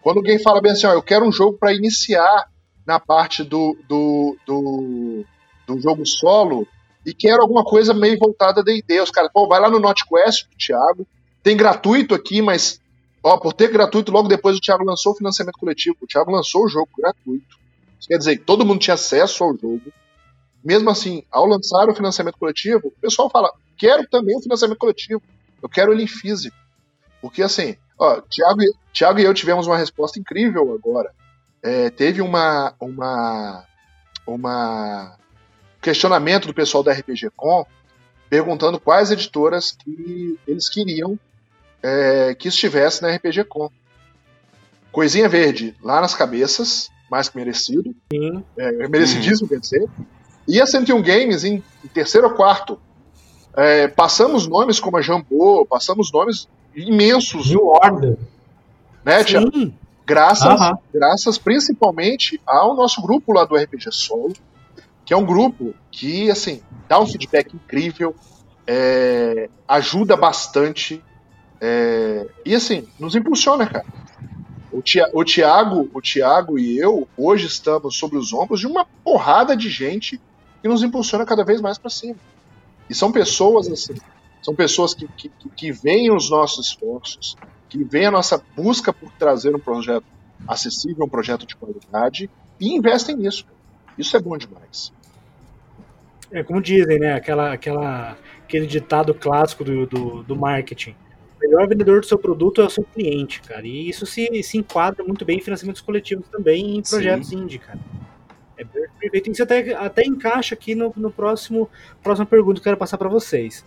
Quando alguém fala bem assim, ó, eu quero um jogo para iniciar na parte do, do, do, do jogo solo, e quero alguma coisa meio voltada a D&D. Os caras, pô, vai lá no NotQuest do Thiago, tem gratuito aqui, mas ó, por ter gratuito, logo depois o Thiago lançou o financiamento coletivo. O Thiago lançou o jogo gratuito. Isso quer dizer, todo mundo tinha acesso ao jogo. Mesmo assim, ao lançar o financiamento coletivo, o pessoal fala, quero também o financiamento coletivo. Eu quero ele em físico. Porque assim, ó, Thiago, Thiago e eu tivemos uma resposta incrível agora. É, teve uma, uma, uma questionamento do pessoal da RPG Com perguntando quais editoras que eles queriam é, que estivesse na RPG Com. Coisinha Verde, lá nas cabeças, mais que merecido. Sim. É, merecidíssimo, quer dizer. E a 101 Games em, em terceiro ou quarto. É, passamos nomes como a Jambô, passamos nomes imensos. New Order. Né, Sim. Graças, uhum. graças principalmente ao nosso grupo lá do RPG Solo, que é um grupo que, assim, dá um feedback incrível, é, ajuda bastante é, e, assim, nos impulsiona, cara. O, Tia, o, Thiago, o Thiago e eu hoje estamos sobre os ombros de uma porrada de gente que nos impulsiona cada vez mais para cima. E são pessoas assim, são pessoas que, que, que veem os nossos esforços, que veem a nossa busca por trazer um projeto acessível, um projeto de qualidade e investem nisso. Isso é bom demais. É como dizem, né? Aquela, aquela, aquele ditado clássico do, do, do marketing. O melhor vendedor do seu produto é o seu cliente, cara. E isso se, se enquadra muito bem em financiamentos coletivos também em projetos Sim. indie, cara. É perfeito. Isso até, até encaixa aqui no, no próximo próxima pergunta que eu quero passar para vocês.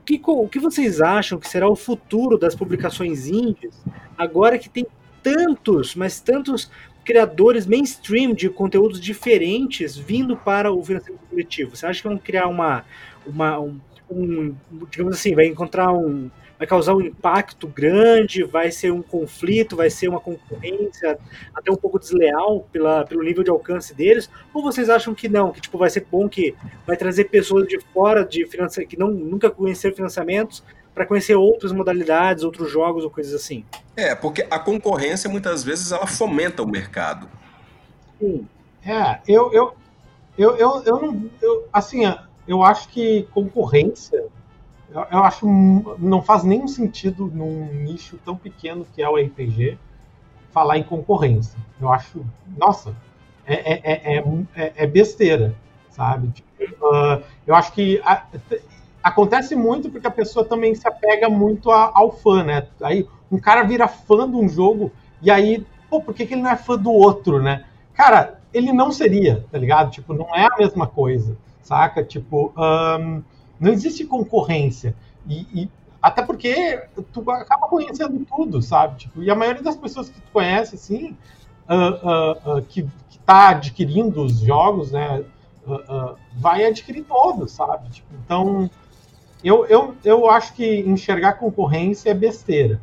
O que, o que vocês acham que será o futuro das publicações indies agora que tem tantos, mas tantos criadores mainstream de conteúdos diferentes vindo para o financiamento coletivo? Você acha que vão criar uma, uma um, um, digamos assim, vai encontrar um, vai causar um impacto grande, vai ser um conflito, vai ser uma concorrência até um pouco desleal pela, pelo nível de alcance deles? Ou vocês acham que não, que tipo vai ser bom que vai trazer pessoas de fora de financiamento que não nunca conheceram financiamentos para conhecer outras modalidades, outros jogos ou coisas assim? É, porque a concorrência muitas vezes ela fomenta o mercado. Sim. É, eu, eu, eu, eu, eu não. Eu, assim, eu acho que concorrência. Eu, eu acho não faz nenhum sentido num nicho tão pequeno que é o RPG falar em concorrência. Eu acho. Nossa, é, é, é, é, é besteira, sabe? Tipo, uh, eu acho que. A, acontece muito porque a pessoa também se apega muito a, ao fã, né? Aí um cara vira fã de um jogo e aí, pô, por que, que ele não é fã do outro, né? Cara, ele não seria, tá ligado? Tipo, não é a mesma coisa, saca? Tipo, um, não existe concorrência. E, e, até porque tu acaba conhecendo tudo, sabe? Tipo, e a maioria das pessoas que tu conhece, assim, uh, uh, uh, que, que tá adquirindo os jogos, né? vai adquirir todos, sabe? Tipo, então, eu, eu, eu acho que enxergar concorrência é besteira.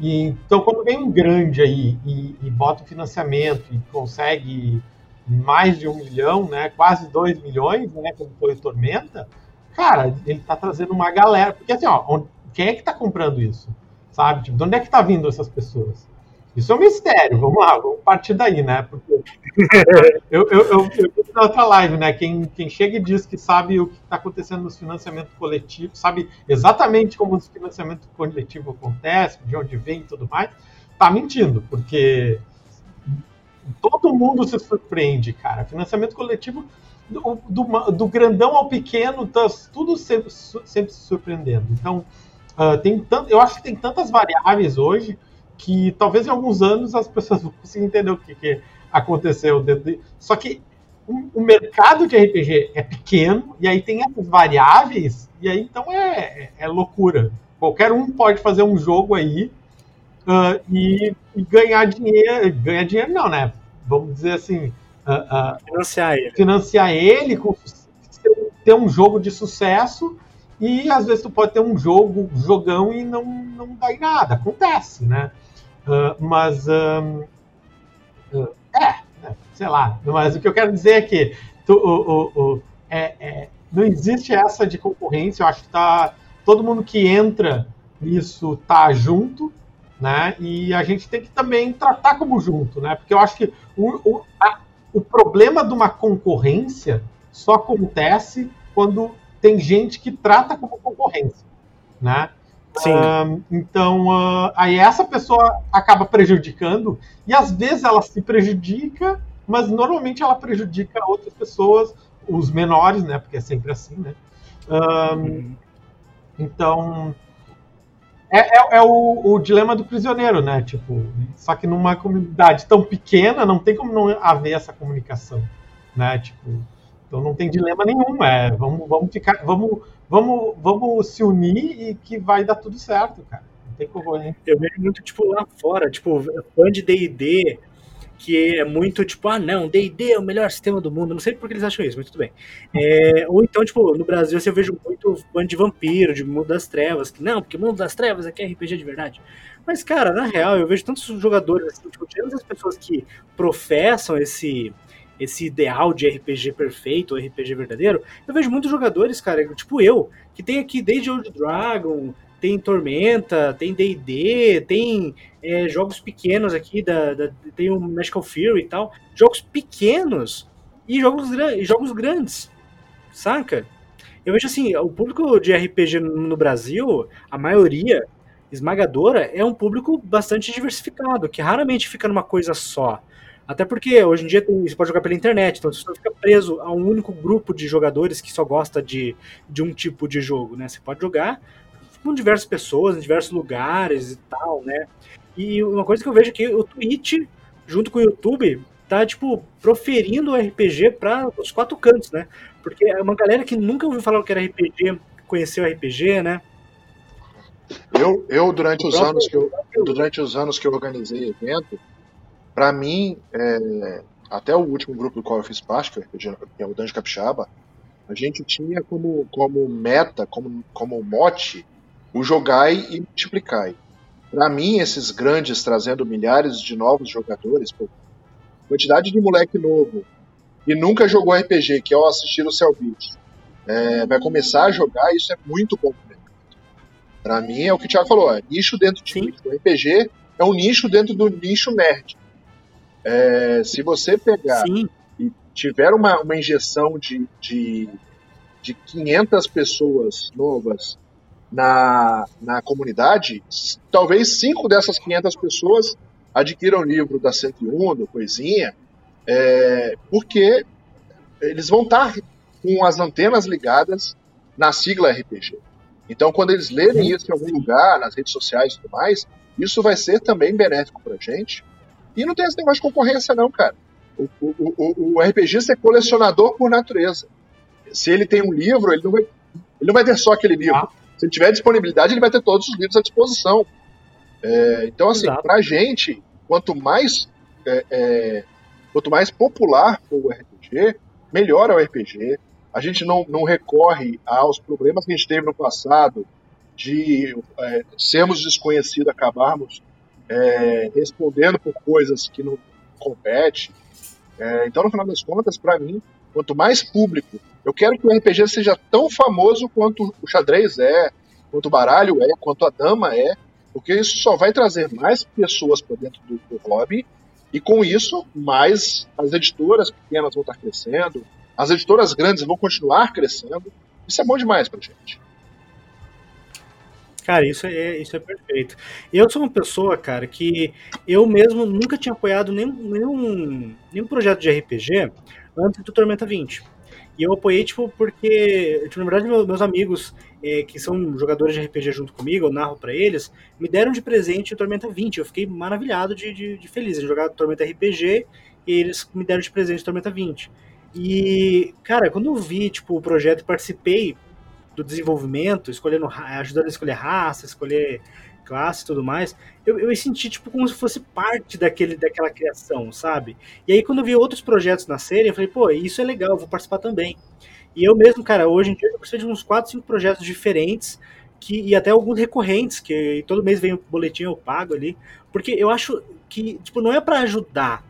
E, então, quando vem um grande aí e, e bota o financiamento e consegue mais de um milhão, né, quase dois milhões, né, como foi o Tormenta, cara, ele tá trazendo uma galera. Porque assim, ó, quem é que tá comprando isso? Sabe? Tipo, de onde é que tá vindo essas pessoas? Isso é um mistério, vamos lá, vamos partir daí, né? Porque eu, eu, eu, eu na outra live, né? Quem, quem chega e diz que sabe o que está acontecendo nos financiamentos coletivos, sabe exatamente como os financiamento coletivo acontece, de onde vem e tudo mais, tá mentindo, porque todo mundo se surpreende, cara. Financiamento coletivo, do, do, do grandão ao pequeno, tá tudo sempre, sempre se surpreendendo. Então, uh, tem tanto, eu acho que tem tantas variáveis hoje que talvez em alguns anos as pessoas vão conseguir entender o que, que aconteceu. Só que o, mercado de RPG é pequeno, e aí tem essas variáveis, e aí então é, é loucura. Qualquer um pode fazer um jogo aí uh, e, e, ganhar dinheiro. Ganhar dinheiro não, né? Vamos dizer assim. Uh, uh, financiar ele. Financiar ele, com, ter um jogo de sucesso e às vezes tu pode ter um jogo, jogão e não, não dá em nada. Acontece, né? Uh, mas uh, é, sei lá. Mas o que eu quero dizer é que tu, é, é, não existe essa de concorrência. Eu acho que tá todo mundo que entra nisso tá junto, né? E a gente tem que também tratar como junto, né? Porque eu acho que o, a, o problema de uma concorrência só acontece quando tem gente que trata como concorrência, né? Sim. Uh, então, uh, aí essa pessoa acaba prejudicando, e às vezes ela se prejudica, mas normalmente ela prejudica outras pessoas, os menores, né? Porque é sempre assim, né? uhum. Então, é, é, é o, o, dilema do prisioneiro, né? Tipo, só que numa comunidade tão pequena, não tem como não haver essa comunicação, né? Tipo, então não tem dilema nenhum, é, vamos, vamos ficar, vamos vamos, vamos se unir e que vai dar tudo certo, cara. Não tem como. Eu vejo muito, tipo, lá fora, tipo, fã de DD, que é muito tipo, ah, não, DD é o melhor sistema do mundo. Não sei por que eles acham isso, mas tudo bem. É, ou então, tipo, no Brasil assim, eu vejo muito fã de vampiro, de Mundo das Trevas, que não, porque Mundo das Trevas aqui é RPG de verdade. Mas, cara, na real, eu vejo tantos jogadores, assim, tipo, tirando as pessoas que professam esse esse ideal de RPG perfeito, RPG verdadeiro, eu vejo muitos jogadores, cara, tipo eu, que tem aqui desde Old Dragon, tem Tormenta, tem D&D, tem é, jogos pequenos aqui, da, da, tem o Magical Fury e tal, jogos pequenos e jogos, jogos grandes, saca? Eu vejo assim, o público de RPG no Brasil, a maioria esmagadora, é um público bastante diversificado, que raramente fica numa coisa só. Até porque hoje em dia tem, você pode jogar pela internet, então você não fica preso a um único grupo de jogadores que só gosta de, de um tipo de jogo, né? Você pode jogar com diversas pessoas, em diversos lugares e tal, né? E uma coisa que eu vejo aqui, o Twitch, junto com o YouTube, tá, tipo, proferindo o RPG para os quatro cantos, né? Porque é uma galera que nunca ouviu falar o que era RPG, conheceu RPG, né? Eu, eu durante os anos que eu, durante os anos que eu organizei evento, para mim, é, até o último grupo do qual eu fiz parte, que é o Danjo Capixaba, a gente tinha como, como meta, como, como mote, o jogai e multiplicai. Para mim, esses grandes trazendo milhares de novos jogadores, pô, quantidade de moleque novo e nunca jogou RPG, que ao assistir o Cellbit, é, vai começar a jogar, isso é muito bom para mim é o que o Thiago falou, é nicho dentro de Sim. nicho. O RPG é um nicho dentro do nicho nerd. É, se você pegar Sim, e tiver uma, uma injeção de, de, de 500 pessoas novas na, na comunidade, talvez cinco dessas 500 pessoas adquiram o livro da 101, do Coisinha, é, porque eles vão estar com as antenas ligadas na sigla RPG. Então, quando eles lerem isso em algum lugar, nas redes sociais e tudo mais, isso vai ser também benéfico pra gente. E não tem esse negócio de concorrência, não, cara. O, o, o, o RPGista é colecionador por natureza. Se ele tem um livro, ele não vai, ele não vai ter só aquele livro. Ah. Se ele tiver disponibilidade, ele vai ter todos os livros à disposição. É, então, assim, Exato. pra gente, quanto mais, é, é, quanto mais popular for o RPG, melhor é o RPG. A gente não, não recorre aos problemas que a gente teve no passado de é, sermos desconhecidos, acabarmos é, respondendo por coisas que não compete. É, então, no final das contas, para mim, quanto mais público, eu quero que o RPG seja tão famoso quanto o xadrez é, quanto o baralho é, quanto a dama é, porque isso só vai trazer mais pessoas para dentro do, do hobby e com isso, mais as editoras pequenas vão estar crescendo, as editoras grandes vão continuar crescendo. Isso é bom demais pra gente. Cara, isso é, isso é perfeito. Eu sou uma pessoa, cara, que eu mesmo nunca tinha apoiado nenhum, nenhum, nenhum projeto de RPG antes do Tormenta 20. E eu apoiei, tipo, porque, tipo, na verdade, meu- meus amigos eh, que são jogadores de RPG junto comigo, eu narro pra eles, me deram de presente o Tormenta 20. Eu fiquei maravilhado de, de, de feliz. Eles jogaram Tormenta RPG e eles me deram de presente o Tormenta 20. E, cara, quando eu vi, tipo, o projeto e participei do desenvolvimento, escolhendo, ajudando a escolher raça, escolher classe e tudo mais, eu, eu me senti tipo como se fosse parte daquele, daquela criação, sabe? E aí quando eu vi outros projetos na série, eu falei, pô, isso é legal, vou participar também. E eu mesmo, cara, hoje em dia eu participei de uns 4, 5 projetos diferentes, que, e até alguns recorrentes, que todo mês vem o boletim, eu pago ali, porque eu acho que, tipo, não é para ajudar,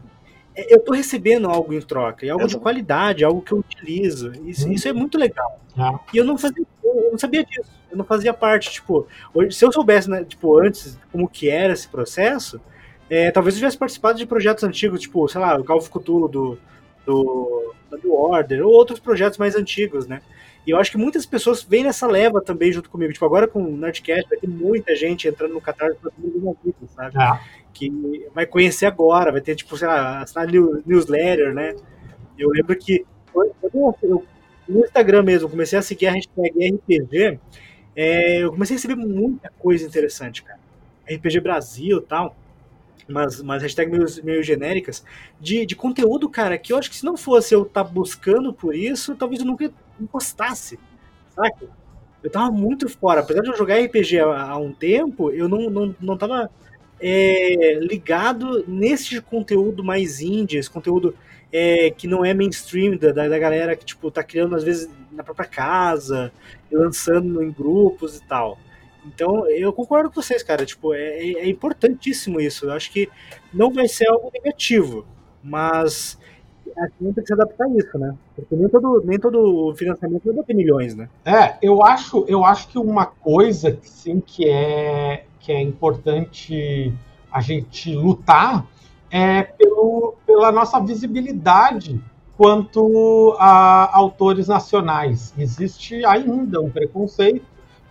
eu tô recebendo algo em troca, e algo de Exato. qualidade, algo que eu utilizo, isso, Hum. isso é muito legal. Ah. E eu não fazia, eu não sabia disso. Eu não fazia parte, tipo, hoje, se eu soubesse, né, tipo, antes como que era esse processo, é, talvez eu tivesse participado de projetos antigos, tipo, sei lá, o Call of Cthulhu do do, Order, ou outros projetos mais antigos, né? E eu acho que muitas pessoas vêm nessa leva também junto comigo. Tipo, agora com o Nerdcast vai ter muita gente entrando no Catarse pra tudo uma vida, sabe? Ah. Que vai conhecer agora, vai ter, tipo, sei lá, assinar new- newsletter, né? Eu lembro que eu, no Instagram mesmo, comecei a seguir a hashtag RPG, é, eu comecei a receber muita coisa interessante, cara. RPG Brasil e tal, umas, umas hashtags meio, meio genéricas, de, de conteúdo, cara, que eu acho que se não fosse eu estar buscando por isso, talvez eu nunca encostasse, saca? Eu tava muito fora. Apesar de eu jogar RPG há, há um tempo, eu não, não, não tava é, ligado nesse conteúdo mais indie, esse conteúdo é, que não é mainstream da, da, galera que, tipo, tá criando às vezes na própria casa, lançando em grupos e tal. Então, eu concordo com vocês, cara. Tipo, é, é importantíssimo isso. Eu acho que não vai ser algo negativo, mas a gente tem que se adaptar a isso, né? Porque nem todo, nem todo financiamento vai bater milhões, né? É, eu acho, eu acho que uma coisa sim que é que é importante a gente lutar é pelo, pela nossa visibilidade quanto a autores nacionais. Existe ainda um preconceito,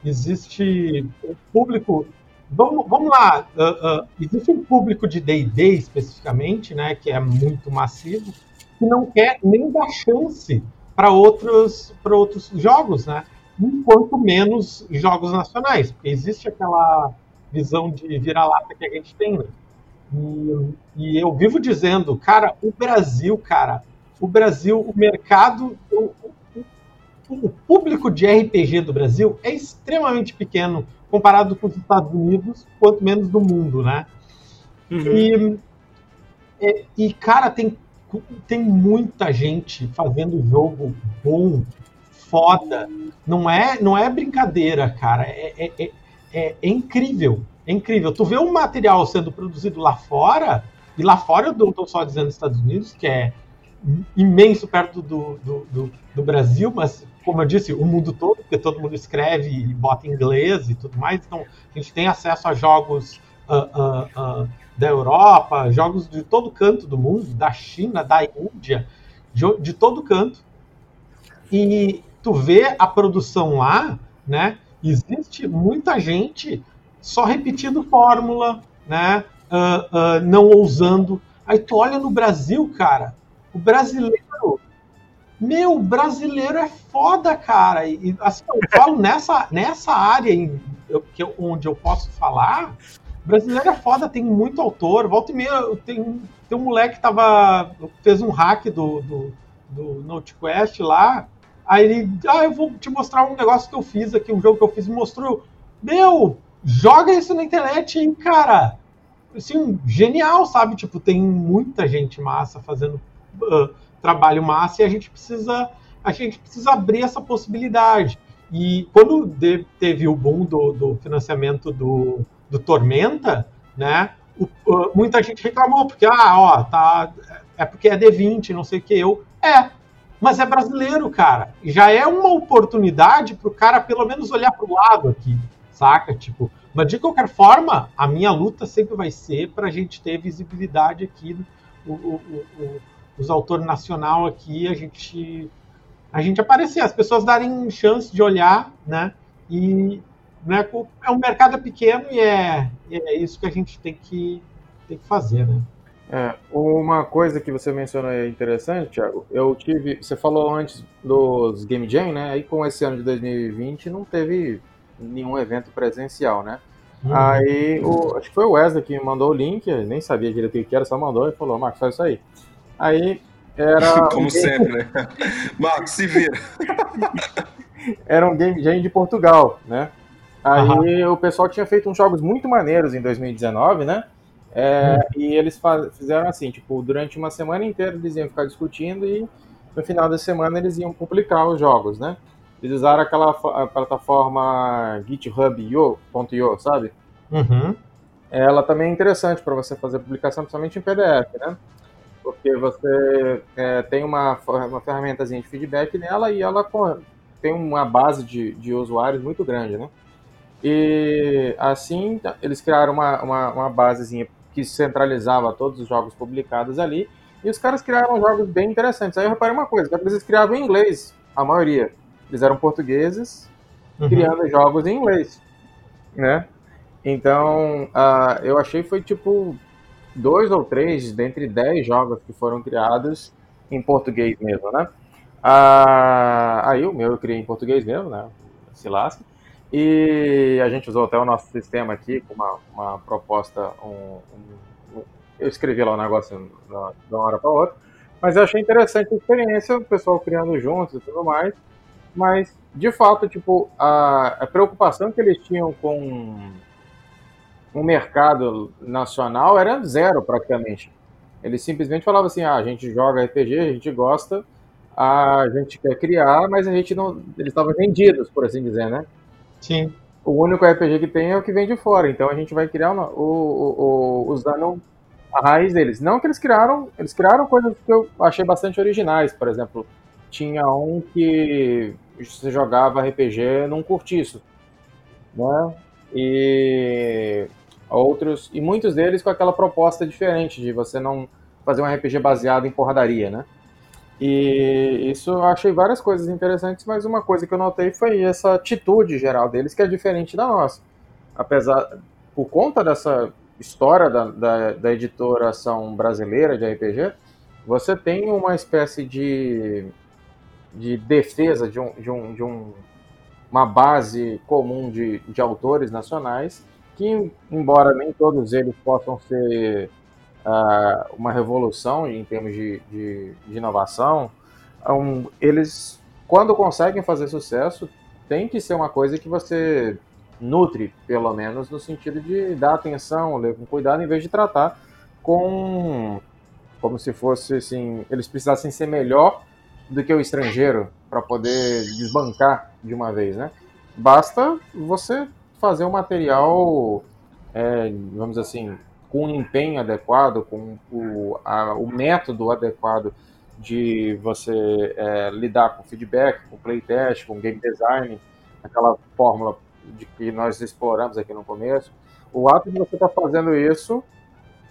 existe um público. Vamos, vamos lá, uh, uh, existe um público de D&D especificamente, né, que é muito massivo, que não quer nem dar chance para outros, outros jogos, né? Enquanto menos jogos nacionais, porque existe aquela visão de vira-lata que a gente tem, né? E, e, eu vivo dizendo, cara, o Brasil, cara, o Brasil, o mercado, o, o, o público de RPG do Brasil é extremamente pequeno comparado com os Estados Unidos, quanto menos do mundo, né? Uhum. E, e, cara, tem tem muita gente fazendo jogo bom, foda. Não é, não é brincadeira, cara. É, é, é, é, é incrível. É incrível. Tu vê um material sendo produzido lá fora, e lá fora eu estou só dizendo Estados Unidos, que é imenso perto do, do, do, do, Brasil, mas como eu disse, o mundo todo, porque todo mundo escreve e bota inglês e tudo mais, então a gente tem acesso a jogos uh, uh, uh, da Europa, jogos de todo canto do mundo, da China, da Índia, de, de todo canto. E tu vê a produção lá, né? Existe muita gente só repetindo fórmula, né? não ousando. Aí tu olha no Brasil, cara, o brasileiro. Meu, brasileiro é foda, cara. E assim, eu falo nessa, nessa área em, eu, que onde eu posso falar. Brasileiro é foda, tem muito autor. Volta e meia, tem, tem um moleque que tava, fez um hack do, do, do NoteQuest lá. Aí ele, ah, eu vou te mostrar um negócio que eu fiz aqui, um jogo que eu fiz, e mostrou. Meu, joga isso na internet, hein, cara. Assim, genial, sabe? Tipo, tem muita gente massa fazendo uh, trabalho massa e a gente precisa a gente precisa abrir essa possibilidade. E quando teve o boom do, do financiamento do, do, Tormenta, né, o, uh, muita gente reclamou, porque, ah, ó, tá, é porque é D20, não sei o que, eu, é, mas é brasileiro, cara, já é uma oportunidade para o cara pelo menos olhar para o lado aqui, saca? Tipo, mas de qualquer forma, a minha luta sempre vai ser para a gente ter visibilidade aqui, o, o, o os autores nacional aqui, a gente a gente aparecer, as pessoas darem chance de olhar, né? E né, é um mercado pequeno e é, é isso que a gente tem que, tem que fazer, né? É, uma coisa que você mencionou é interessante, Thiago. Eu tive. Você falou antes dos Game Jam, né? Aí com esse ano de 2020 não teve nenhum evento presencial, né? Hum. Aí o, acho que foi o Wesley que me mandou o link, nem sabia direito o que era, só mandou e falou, Marcos, faz isso aí. Aí era. Como um sempre, né? Marcos, se vira. era um game jam de Portugal, né? Aí uhum. o pessoal tinha feito uns jogos muito maneiros em 2019, né? É, uhum. E eles fizeram assim, tipo, durante uma semana inteira eles iam ficar discutindo e no final da semana eles iam publicar os jogos, né? Eles usaram aquela plataforma GitHub.io, sabe? Uhum. Ela também é interessante para você fazer publicação, principalmente em PDF, né? porque você é, tem uma, uma ferramentazinha de feedback nela e ela tem uma base de, de usuários muito grande, né? E assim, eles criaram uma, uma, uma basezinha que centralizava todos os jogos publicados ali, e os caras criaram jogos bem interessantes. Aí eu reparei uma coisa, que eles criavam em inglês, a maioria. Eles eram portugueses, uhum. criando jogos em inglês, né? Então, uh, eu achei foi tipo dois ou três dentre dez jogos que foram criados em português mesmo, né? Ah, aí o meu eu criei em português mesmo, né? Se lasca. E a gente usou até o nosso sistema aqui com uma, uma proposta. Um, um, eu escrevi lá o um negócio de uma hora para outra. Mas eu achei interessante a experiência, o pessoal criando juntos e tudo mais. Mas, de fato, tipo, a, a preocupação que eles tinham com o mercado nacional era zero praticamente. Eles simplesmente falavam assim: ah, a gente joga RPG, a gente gosta, a gente quer criar, mas a gente não. Eles estavam vendidos, por assim dizer, né? Sim. O único RPG que tem é o que vem de fora, então a gente vai criar o, o, o, usando a raiz deles. Não que eles criaram, eles criaram coisas que eu achei bastante originais, por exemplo, tinha um que você jogava RPG num cortiço, né? E outros e muitos deles com aquela proposta diferente de você não fazer um RPG baseado em porradaria, né? E isso eu achei várias coisas interessantes, mas uma coisa que eu notei foi essa atitude geral deles que é diferente da nossa. Apesar, por conta dessa história da, da, da editoração brasileira de RPG, você tem uma espécie de, de defesa de, um, de, um, de um, uma base comum de, de autores nacionais que, embora nem todos eles possam ser uh, uma revolução em termos de, de, de inovação, um, eles, quando conseguem fazer sucesso, tem que ser uma coisa que você nutre, pelo menos, no sentido de dar atenção, ler com cuidado, em vez de tratar com como se fosse assim, eles precisassem ser melhor do que o estrangeiro para poder desbancar de uma vez, né? Basta você fazer o material, é, vamos assim, com um empenho adequado, com o, a, o método adequado de você é, lidar com feedback, com playtest, com game design, aquela fórmula de que nós exploramos aqui no começo. O ato de você estar tá fazendo isso,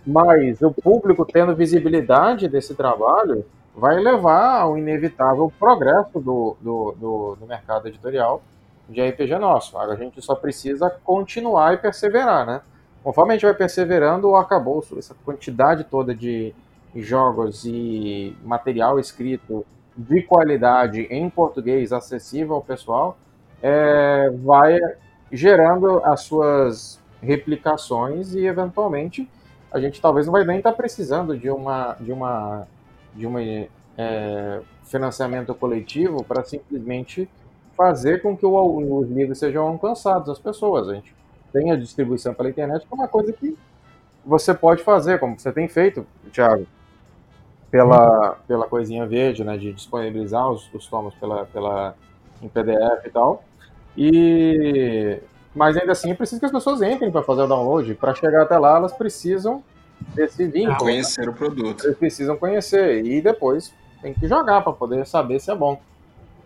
mas o público tendo visibilidade desse trabalho, vai levar ao inevitável progresso do, do, do, do mercado editorial de RPG nosso. A gente só precisa continuar e perseverar, né? Conforme a gente vai perseverando, acabou essa quantidade toda de jogos e material escrito de qualidade em português acessível ao pessoal, é, vai gerando as suas replicações e eventualmente a gente talvez não vai nem estar tá precisando de uma de uma de um é, financiamento coletivo para simplesmente fazer com que o, os livros sejam alcançados às pessoas. A gente tem a distribuição pela internet, que é uma coisa que você pode fazer, como você tem feito, Thiago, pela, pela coisinha verde, né, de disponibilizar os, os tomos pela, pela, em PDF e tal. E, mas ainda assim, é preciso que as pessoas entrem para fazer o download. Para chegar até lá, elas precisam desse vínculo. Conhecer né? o produto. Eles precisam conhecer e depois tem que jogar para poder saber se é bom.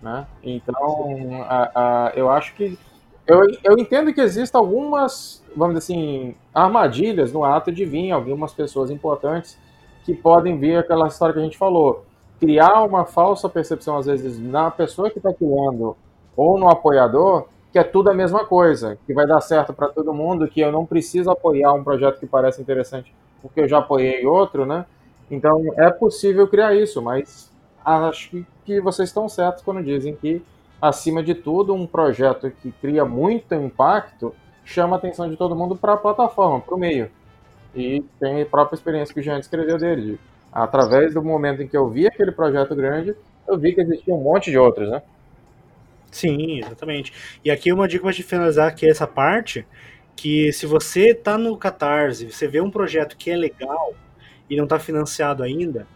Né? Então, a, a, eu acho que. Eu, eu entendo que existem algumas, vamos dizer assim, armadilhas no ato de vir algumas pessoas importantes que podem vir aquela história que a gente falou. Criar uma falsa percepção, às vezes, na pessoa que está criando ou no apoiador, que é tudo a mesma coisa, que vai dar certo para todo mundo, que eu não preciso apoiar um projeto que parece interessante porque eu já apoiei outro, né? Então é possível criar isso, mas acho que vocês estão certos quando dizem que, acima de tudo, um projeto que cria muito impacto chama a atenção de todo mundo para a plataforma, para o meio. E tem a própria experiência que o Jean descreveu dele. Através do momento em que eu vi aquele projeto grande, eu vi que existia um monte de outros, né? Sim, exatamente. E aqui uma dica para te finalizar é essa parte, que se você está no Catarse, você vê um projeto que é legal e não está financiado ainda,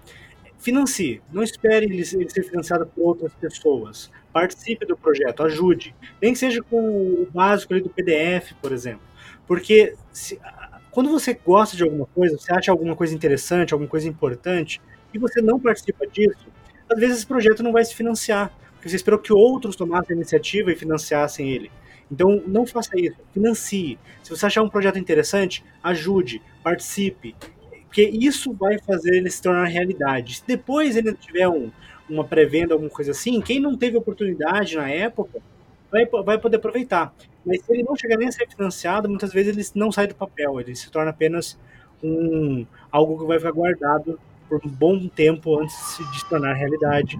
financie. Não espere ele ser financiado por outras pessoas. Participe do projeto, ajude. Nem que seja com o básico ali do PDF, por exemplo. Porque se, quando você gosta de alguma coisa, você acha alguma coisa interessante, alguma coisa importante, e você não participa disso, às vezes esse projeto não vai se financiar, porque você esperou que outros tomassem a iniciativa e financiassem ele. Então, não faça isso, financie. Se você achar um projeto interessante, ajude, participe, porque isso vai fazer ele se tornar realidade. Se depois ele tiver um, uma pré-venda, alguma coisa assim, quem não teve oportunidade na época vai, vai poder aproveitar. Mas se ele não chegar nem a ser financiado, muitas vezes ele não sai do papel, ele se torna apenas um algo que vai ficar guardado por um bom tempo antes de se tornar realidade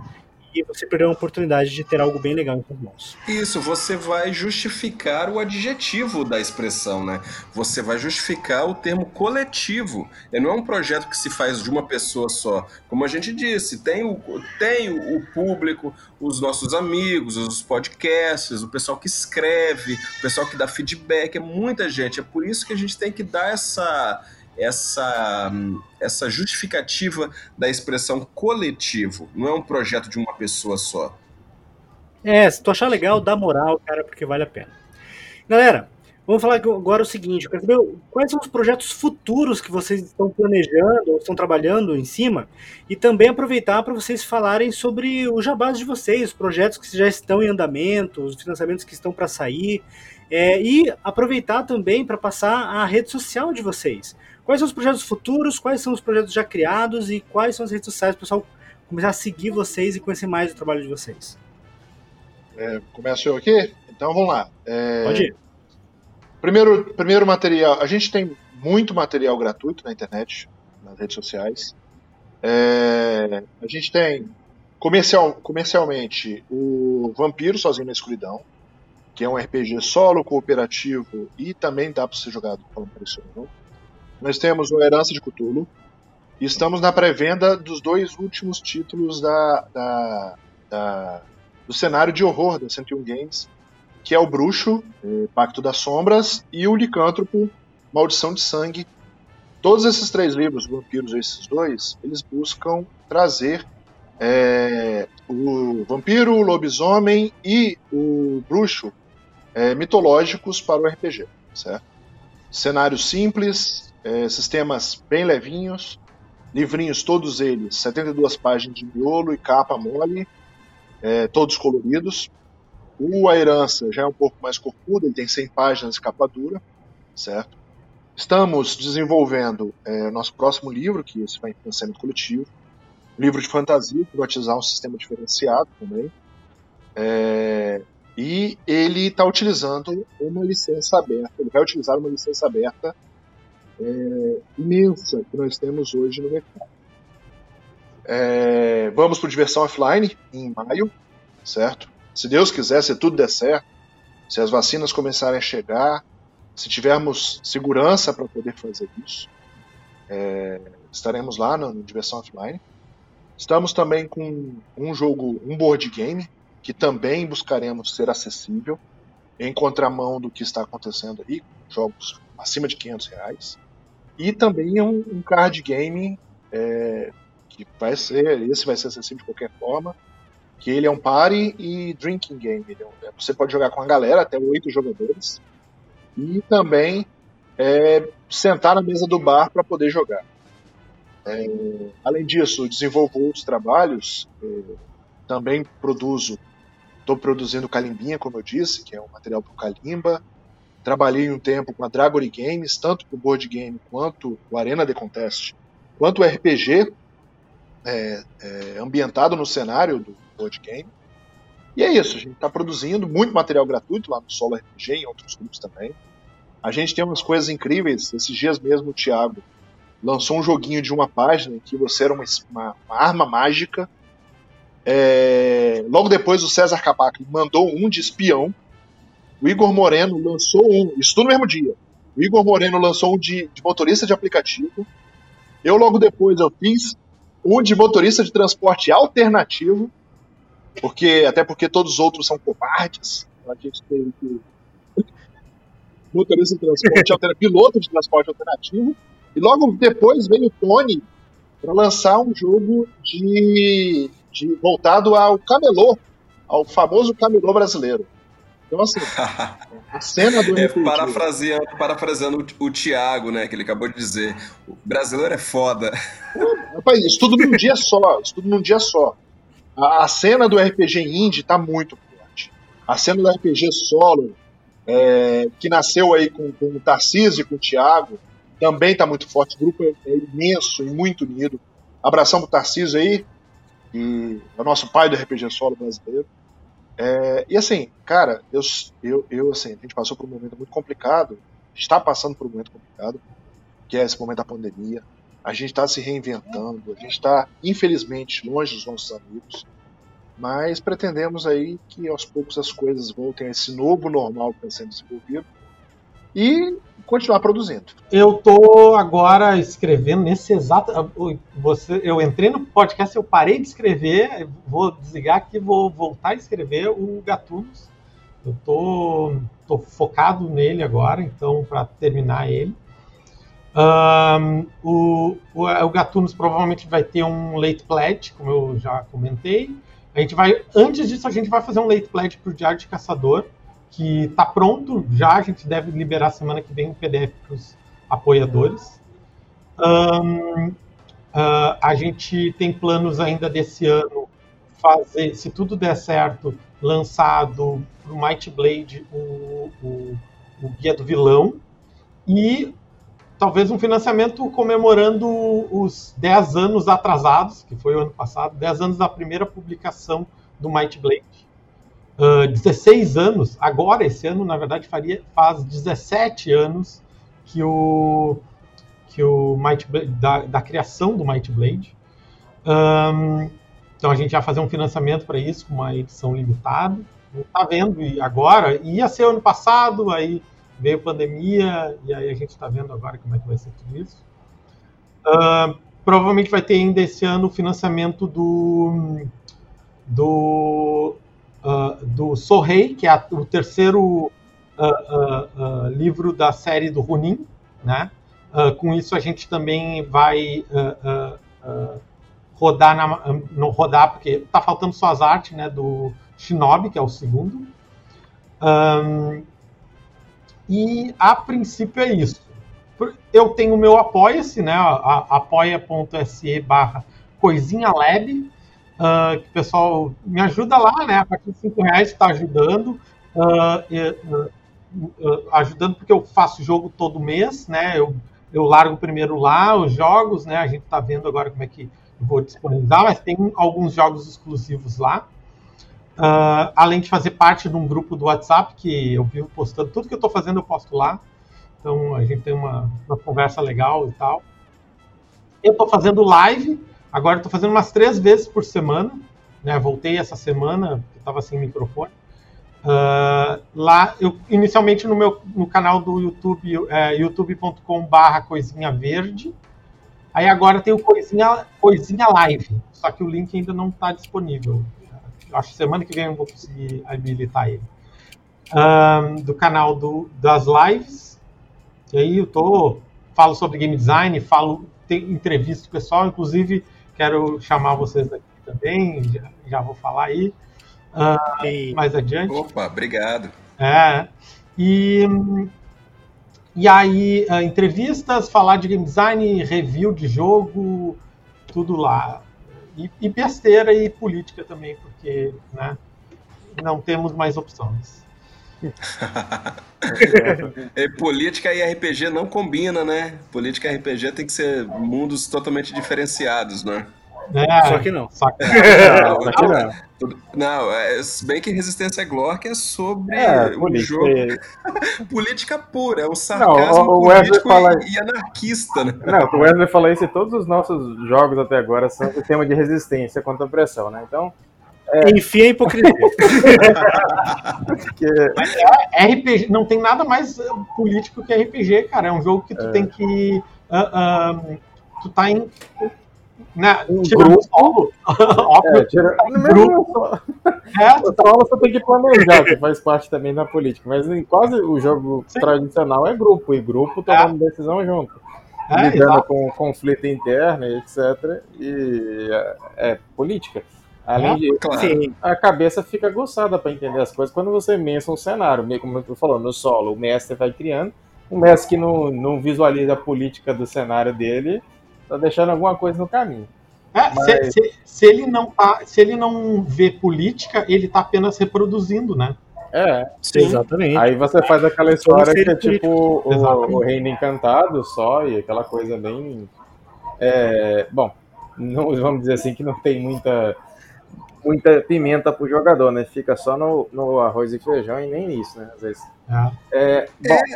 e você perdeu a oportunidade de ter algo bem legal em suas mãos. Isso, você vai justificar o adjetivo da expressão, né? Você vai justificar o termo coletivo. E não é um projeto que se faz de uma pessoa só. Como a gente disse, tem o, tem o público, os nossos amigos, os podcasts, o pessoal que escreve, o pessoal que dá feedback, é muita gente. É por isso que a gente tem que dar essa essa, essa justificativa da expressão coletivo. Não é um projeto de uma pessoa só. É, se tu achar legal, dá moral, cara, porque vale a pena. Galera, vamos falar agora o seguinte: eu quero saber quais são os projetos futuros que vocês estão planejando ou estão trabalhando em cima, e também aproveitar para vocês falarem sobre os jabás de vocês, os projetos que já estão em andamento, os financiamentos que estão para sair, é, e aproveitar também para passar a rede social de vocês. Quais são os projetos futuros, quais são os projetos já criados e quais são as redes sociais para o pessoal começar a seguir vocês e conhecer mais o trabalho de vocês? É, começo eu aqui? Então vamos lá. É... Pode ir. Primeiro, primeiro material. A gente tem muito material gratuito na internet, nas redes sociais. É... A gente tem comercial, comercialmente o Vampiro Sozinho na Escuridão, que é um RPG solo, cooperativo e também dá para ser jogado isso não. Nós temos o Herança de Cthulhu. E estamos na pré-venda dos dois últimos títulos da, da, da, do cenário de horror da 101 Games, que é o Bruxo, é, Pacto das Sombras, e o Licântropo, Maldição de Sangue. Todos esses três livros, vampiros esses dois, eles buscam trazer é, o vampiro, o lobisomem e o bruxo é, mitológicos para o RPG, certo? Cenários simples, é, sistemas bem levinhos, livrinhos todos eles, 72 páginas de miolo e capa mole, é, todos coloridos. O A Herança já é um pouco mais corpudo, ele tem 100 páginas de capa dura, certo? Estamos desenvolvendo é, nosso próximo livro, que esse vai em financiamento coletivo, livro de fantasia, que vai utilizar um sistema diferenciado também. É, e ele está utilizando uma licença aberta, ele vai utilizar uma licença aberta é, imensa que nós temos hoje no mercado. É, vamos para diversão offline em maio, certo? Se Deus quiser, se tudo der certo, se as vacinas começarem a chegar, se tivermos segurança para poder fazer isso, é, estaremos lá no, no diversão offline. Estamos também com um jogo, um board game que também buscaremos ser acessível, em contramão do que está acontecendo aí, jogos acima de 500 reais. E também um, um card game é, que vai ser, esse vai ser acessível de qualquer forma, que ele é um party e drinking game. É você pode jogar com a galera, até oito jogadores, e também é, sentar na mesa do bar para poder jogar. É, além disso, desenvolvo outros trabalhos, é, também produzo Estou produzindo Calimbinha, como eu disse, que é um material para o Kalimba. Trabalhei um tempo com a Dragory Games, tanto para o board game quanto o Arena de Contest, quanto o RPG é, é, ambientado no cenário do board game. E é isso, a gente está produzindo muito material gratuito lá no Solo RPG e em outros grupos também. A gente tem umas coisas incríveis. Esses dias mesmo o Thiago lançou um joguinho de uma página em que você era uma, uma, uma arma mágica é, logo depois, o César Capac mandou um de espião. O Igor Moreno lançou um, isso tudo no mesmo dia. O Igor Moreno lançou um de, de motorista de aplicativo. Eu, logo depois, eu fiz um de motorista de transporte alternativo, porque até porque todos os outros são covardes. A gente teve que. motorista de transporte alternativo, piloto de transporte alternativo. E logo depois veio o Tony para lançar um jogo de de, voltado ao camelô, ao famoso camelô brasileiro. Então, assim, a cena do é, parafraseando, parafraseando o, o Thiago, né, que ele acabou de dizer, o brasileiro é foda. rapaz, isso tudo num dia só, isso tudo num dia só. A, a cena do RPG indie tá muito forte. A cena do RPG solo, é, que nasceu aí com, com o Tarcísio e com o Thiago, também tá muito forte. O grupo é, é imenso e muito unido. Abração pro Tarcísio aí, e é o nosso pai do RPG solo brasileiro. É, e assim, cara, eu, eu, eu, assim, a gente passou por um momento muito complicado, está passando por um momento complicado, que é esse momento da pandemia. A gente está se reinventando, a gente está, infelizmente, longe dos nossos amigos, mas pretendemos aí que aos poucos as coisas voltem a esse novo normal que está sendo desenvolvido e continuar produzindo. Eu tô agora escrevendo nesse exato. Você, eu entrei no podcast, eu parei de escrever, vou desligar aqui, vou voltar a escrever o Gatunos. Eu tô, tô focado nele agora, então para terminar ele. Um, o, o, o Gatunos provavelmente vai ter um late pledge, como eu já comentei. A gente vai, antes disso, a gente vai fazer um late pledge para o Diário de Caçador que está pronto já, a gente deve liberar semana que vem o PDF para os apoiadores. Um, uh, a gente tem planos ainda desse ano fazer, se tudo der certo, lançado para o Might Blade o, o, o, Guia do Vilão e talvez um financiamento comemorando os 10 anos atrasados, que foi o ano passado, 10 anos da primeira publicação do Might Blade uh, ah, 16 anos, agora esse ano, na verdade, faria, faz 17 anos que o, que o Might Blade, da, da criação do Might Blade. Um, então a gente ia fazer um financiamento para isso, com uma edição limitada. Está vendo e agora, ia ser ano passado, aí veio pandemia, e aí a gente está vendo agora como é que vai ser tudo isso. Uh, provavelmente vai ter ainda esse ano o financiamento do, do uh, do Sorrei, que é a, o terceiro uh, livro da série do Ronin, né? com isso a gente também vai rodar, na, não rodar porque está faltando só as artes, né? Do Shinobi, que é o segundo. Um, e a princípio é isso. Eu tenho o meu Apoia-se, né? apoia.se barra Coisinha Lab, uh, que o pessoal me ajuda lá, né? A partir de 5 reais está ajudando. Uh, ajudando porque eu faço jogo todo mês, né? Eu, eu largo primeiro lá os jogos, né? A gente está vendo agora como é que vou disponibilizar, mas tem alguns jogos exclusivos lá. Uh, além de fazer parte de um grupo do WhatsApp que eu vivo postando, tudo que eu estou fazendo eu posto lá. Então a gente tem uma, uma conversa legal e tal. Eu estou fazendo live, agora estou fazendo umas três vezes por semana. Né? Voltei essa semana, estava sem microfone. Uh, lá, eu inicialmente no meu no canal do YouTube, é, youtube.com/barra coisinha verde. Aí agora tem o coisinha, coisinha live, só que o link ainda não está disponível acho que semana que vem eu vou conseguir habilitar ele. Um, do canal do, das lives. E aí eu tô, falo sobre game design, falo, tem entrevista com o pessoal, inclusive quero chamar vocês aqui também, já, já vou falar aí. Uh, mais adiante. Opa, obrigado. É. E, e aí, uh, entrevistas, falar de game design, review de jogo, tudo lá. E, e besteira e política também, porque né, não temos mais opções. é, política e RPG não combina, né? Política e RPG tem que ser mundos totalmente diferenciados, né? É, só que não. Só que não. não, que não. não é, bem que Resistência Glória é sobre é, um jogo. política pura, é um sarcasmo não, o político fala... e, anarquista, né? Não, o Wesley fala isso e todos os nossos jogos até agora são sistema de resistência contra a pressão, né? Então. É... Enfia a hipocrisia. Porque... É, RPG, não tem nada mais político que RPG, cara. É um jogo que tu é. tem que. Uh, uh, tu tá em né? Um grupo. Solo, óbvio. É, tira, no grupo. É, o solo você tem que planejar, que faz parte também da política. Mas em quase o jogo Sim. tradicional é grupo, e grupo tomando é. decisão junto. É, lidando exato. com conflito interno, etc. E é, é política. Além é, de claro. a cabeça fica aguçada para entender as coisas quando você mensa um cenário, meio como eu tô falando, no solo, o mestre vai criando, o mestre que não, não visualiza a política do cenário dele, tá deixando alguma coisa no caminho. É, Mas... se, se, se, ele não tá, se ele não vê política, ele tá apenas reproduzindo, né? É, sim. exatamente. Aí você faz aquela história que é tipo o, o, Reino Encantado só, e aquela coisa bem. É, bom, não, vamos dizer assim que não tem muita muita pimenta pro jogador, né? Fica só no, no arroz e feijão e nem isso, né? Às vezes. É. É,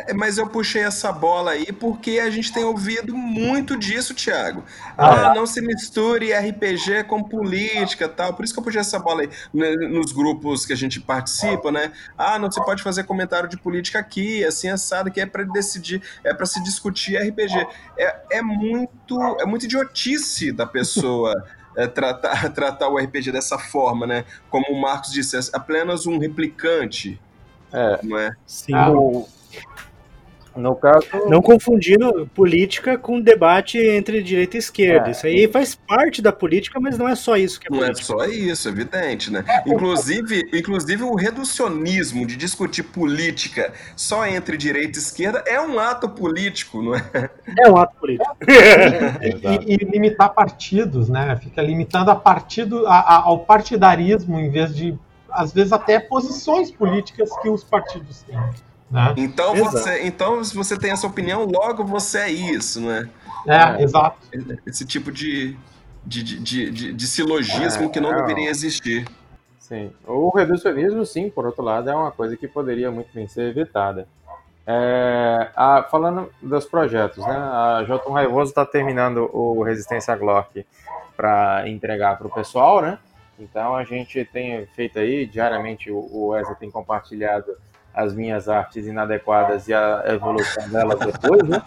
é, mas eu puxei essa bola aí porque a gente tem ouvido muito disso, Thiago. Ah, ah não se misture RPG com política tal. Por isso que eu puxei essa bola aí né, nos grupos que a gente participa, né? Ah, não se pode fazer comentário de política aqui, assim, assado, que é para decidir, é para se discutir RPG. É, é muito, é muito idiotice da pessoa. é, tratar, tratar o RPG dessa forma, né? Como o Marcos disse, é apenas um replicante. É. Não é? Sim. Ah, no caso. Não confundindo política com debate entre direita e esquerda. É, isso aí faz parte da política, mas não é só isso que é Não política. é só isso, evidente, né? Inclusive, inclusive o reducionismo de discutir política só entre direita e esquerda é um ato político, não é? É um ato político. e, e, e, limitar partidos, né? Fica limitando a partido, a, a, ao partidarismo em vez de, às vezes, até posições políticas que os partidos têm. Né? Então, você, então, se você tem essa opinião, logo você é isso, né? É, é exato. Esse tipo de, de, de, de, de silogismo é, que não é, deveria existir. Sim. O reducionismo, sim, por outro lado, é uma coisa que poderia muito bem ser evitada. É, a, falando dos projetos, né? A Jotun Raivoso está terminando o Resistência Glock para entregar para o pessoal, né? Então a gente tem feito aí diariamente, o Wesley tem compartilhado as minhas artes inadequadas e a evolução delas depois, né?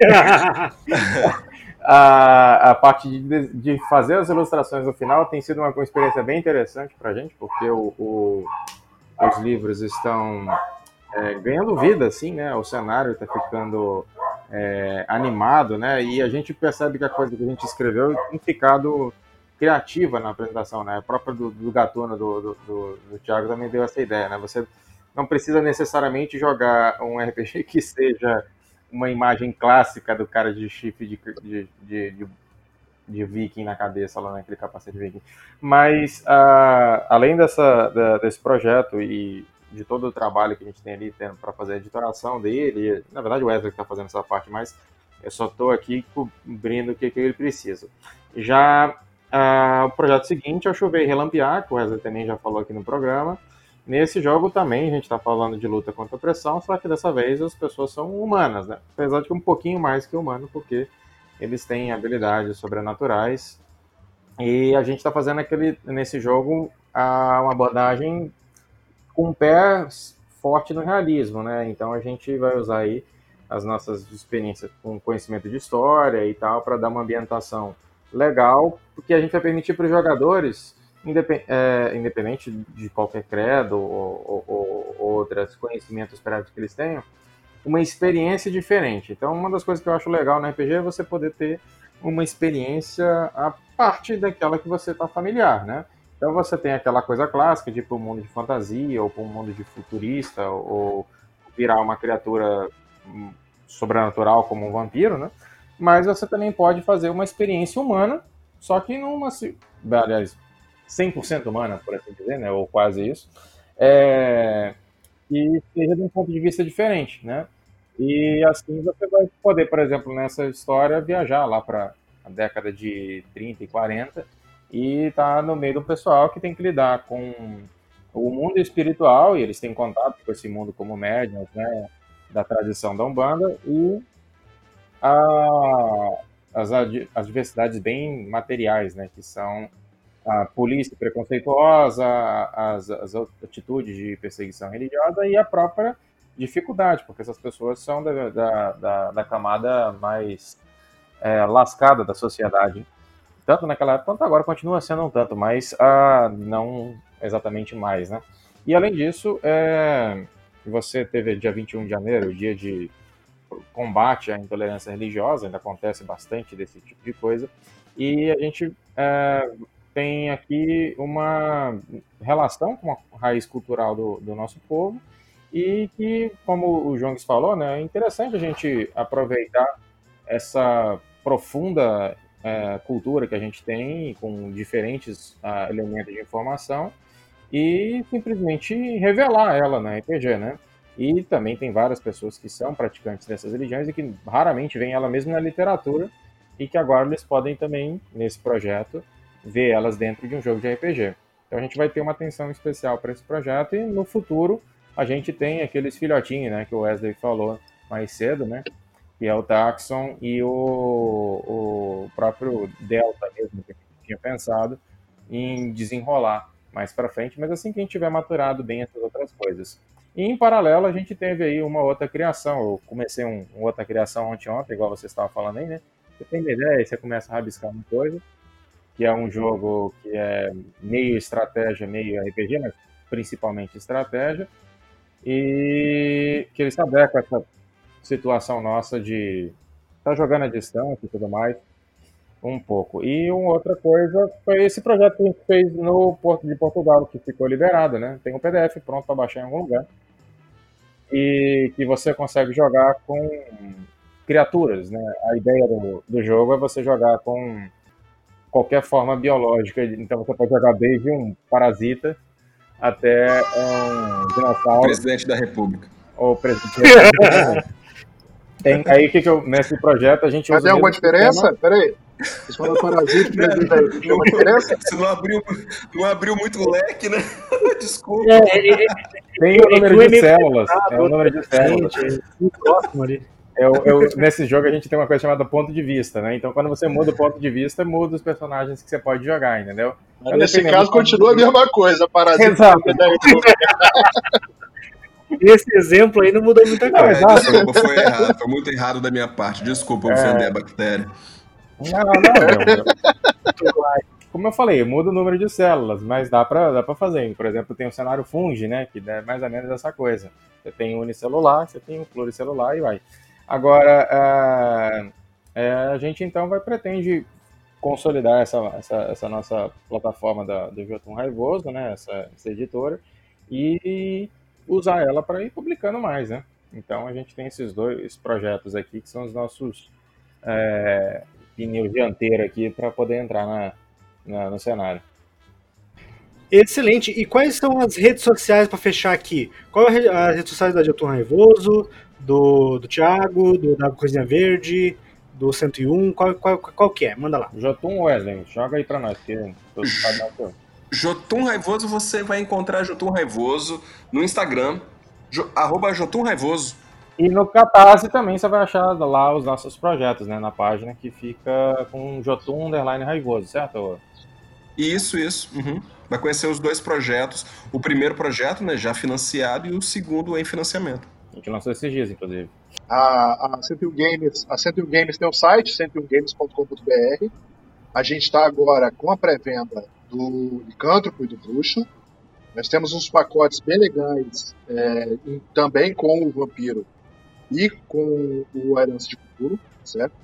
a, a parte de, de, fazer as ilustrações no final tem sido uma, experiência bem interessante para a gente, porque o, o, os livros estão é, ganhando vida, assim, né? O cenário está ficando é, animado, né? E a gente percebe que a coisa que a gente escreveu tem ficado criativa na apresentação, né? A própria do, do Gatuno, do, do, do, do Thiago, também deu essa ideia, né? Você não precisa necessariamente jogar um RPG que seja uma imagem clássica do cara de chifre de, de, de, de, de viking na cabeça, lá naquele capacete viking. Mas, uh, além dessa, da, desse projeto e de todo o trabalho que a gente tem ali para fazer a editoração dele, na verdade o Wesley está fazendo essa parte, mas eu só estou aqui cobrindo o que, que ele precisa. Já uh, o projeto seguinte é o Chover Relampear, que o Wesley também já falou aqui no programa. Nesse jogo também a gente está falando de luta contra a pressão, só que dessa vez as pessoas são humanas, né? Apesar de que um pouquinho mais que humano, porque eles têm habilidades sobrenaturais. E a gente está fazendo aquele, nesse jogo uma abordagem com um pé forte no realismo, né? Então a gente vai usar aí as nossas experiências com conhecimento de história e tal para dar uma ambientação legal, porque a gente vai permitir para os jogadores, é, independente de qualquer credo ou, ou, ou outros conhecimentos prévios que eles tenham, uma experiência diferente. Então, uma das coisas que eu acho legal no RPG é você poder ter uma experiência a parte daquela que você está familiar, né? Então você tem aquela coisa clássica de ir para um mundo de fantasia ou para um mundo de futurista ou virar uma criatura sobrenatural como um vampiro, né? Mas você também pode fazer uma experiência humana, só que numa, aliás, 100% humana, por assim dizer, né? Ou quase isso. É, e seja de um ponto de vista diferente, né? E assim você vai poder, por exemplo, nessa história, viajar lá para a década de 30 e 40 e tá no meio do pessoal que tem que lidar com o mundo espiritual, e eles têm contato com esse mundo como médiums, né? da tradição da Umbanda e a, as adversidades bem materiais, né, que são a polícia preconceituosa, as, as atitudes de perseguição religiosa e a própria dificuldade, porque essas pessoas são da, da, da, da camada mais é, lascada da sociedade, tanto naquela época quanto agora continua sendo um tanto, mas ah, não exatamente mais, né? E além disso, é, você teve dia 21 de janeiro, o dia de combate à intolerância religiosa, ainda acontece bastante desse tipo de coisa, e a gente é, tem aqui uma relação com a raiz cultural do, do nosso povo, e que, como o Jongs falou, né, é interessante a gente aproveitar essa profunda é, cultura que a gente tem, com diferentes uh, elementos de informação, e simplesmente revelar ela na RPG, né? E também tem várias pessoas que são praticantes dessas religiões e que raramente veem ela mesmo na literatura e que agora eles podem também, nesse projeto, ver elas dentro de um jogo de RPG. Então a gente vai ter uma atenção especial para esse projeto e no futuro a gente tem aqueles filhotinhos, né, que o Wesley falou mais cedo, né, que é o Taxon e o, o próprio Delta mesmo, que a gente tinha pensado em desenrolar mais para frente, mas assim que a gente tiver maturado bem essas outras coisas. E em paralelo a gente teve aí uma outra criação. Eu comecei um, uma outra criação ontem, ontem, igual você estava falando aí, né? Você tem uma ideia, você começa a rabiscar uma coisa, que é um jogo que é meio estratégia, meio RPG, mas principalmente estratégia, e que ele se com essa situação nossa de estar tá jogando à distância e tudo mais um pouco. E uma outra coisa foi esse projeto que a gente fez no Porto de Portugal, que ficou liberado, né? Tem um PDF pronto para baixar em algum lugar. E que você consegue jogar com criaturas, né? A ideia do, do jogo é você jogar com qualquer forma biológica. Então você pode jogar desde um parasita até um dinossauro. Presidente da República. Ou presidente da República. Tem, aí que, que eu, nesse projeto a gente Mas tem alguma diferença? Sistema. Peraí. Você falou parasita, tem alguma diferença? Você não abriu, não abriu muito o leque, né? Desculpa. É, tem o número de células. É o número de células. Próximo ali. Eu, eu, nesse jogo a gente tem uma coisa chamada ponto de vista, né? Então quando você muda o ponto de vista, muda os personagens que você pode jogar, entendeu? Mas nesse caso continua a mesma coisa, parasita. Exato. Esse exemplo aí não mudou muita coisa. Não, desculpa, foi errado. Foi muito errado da minha parte. Desculpa é... ofender a bactéria. Não, não, não. Como eu falei, muda o número de células, mas dá para dá pra fazer. Por exemplo, tem o cenário fungi, né? Que é mais ou menos essa coisa. Você tem unicelular, você tem o pluricelular e vai. Agora, é, é, a gente então vai pretende consolidar essa, essa, essa nossa plataforma da, do Jotun Raivoso, né? Essa, essa editora. E usar ela para ir publicando mais, né? Então a gente tem esses dois projetos aqui que são os nossos é, pneus dianteiros aqui para poder entrar na, na, no cenário. Excelente. E quais são as redes sociais para fechar aqui? Qual é a rede sociais da Getúlio Raivoso, do, do Thiago, do, da Coisinha Verde, do 101? Qual, qual, qual que é? Manda lá. Jotun Wesley, joga aí para nós. Que Jotun Raivoso, você vai encontrar Jotun Raivoso no Instagram, jo, arroba Jotun Raivoso. E no Catarse também você vai achar lá os nossos projetos, né? Na página que fica com Jotun Underline Raivoso, certo? Isso, isso. Uhum. Vai conhecer os dois projetos. O primeiro projeto, né, já financiado, e o segundo em financiamento. A gente lançou esses dias, inclusive. A, a 101 Games, a 101 Games tem o site, 101games.com.br. A gente está agora com a pré-venda do Licântropo e do Bruxo. Nós temos uns pacotes bem legais, é, também com o Vampiro e com o Herança de Futuro, certo?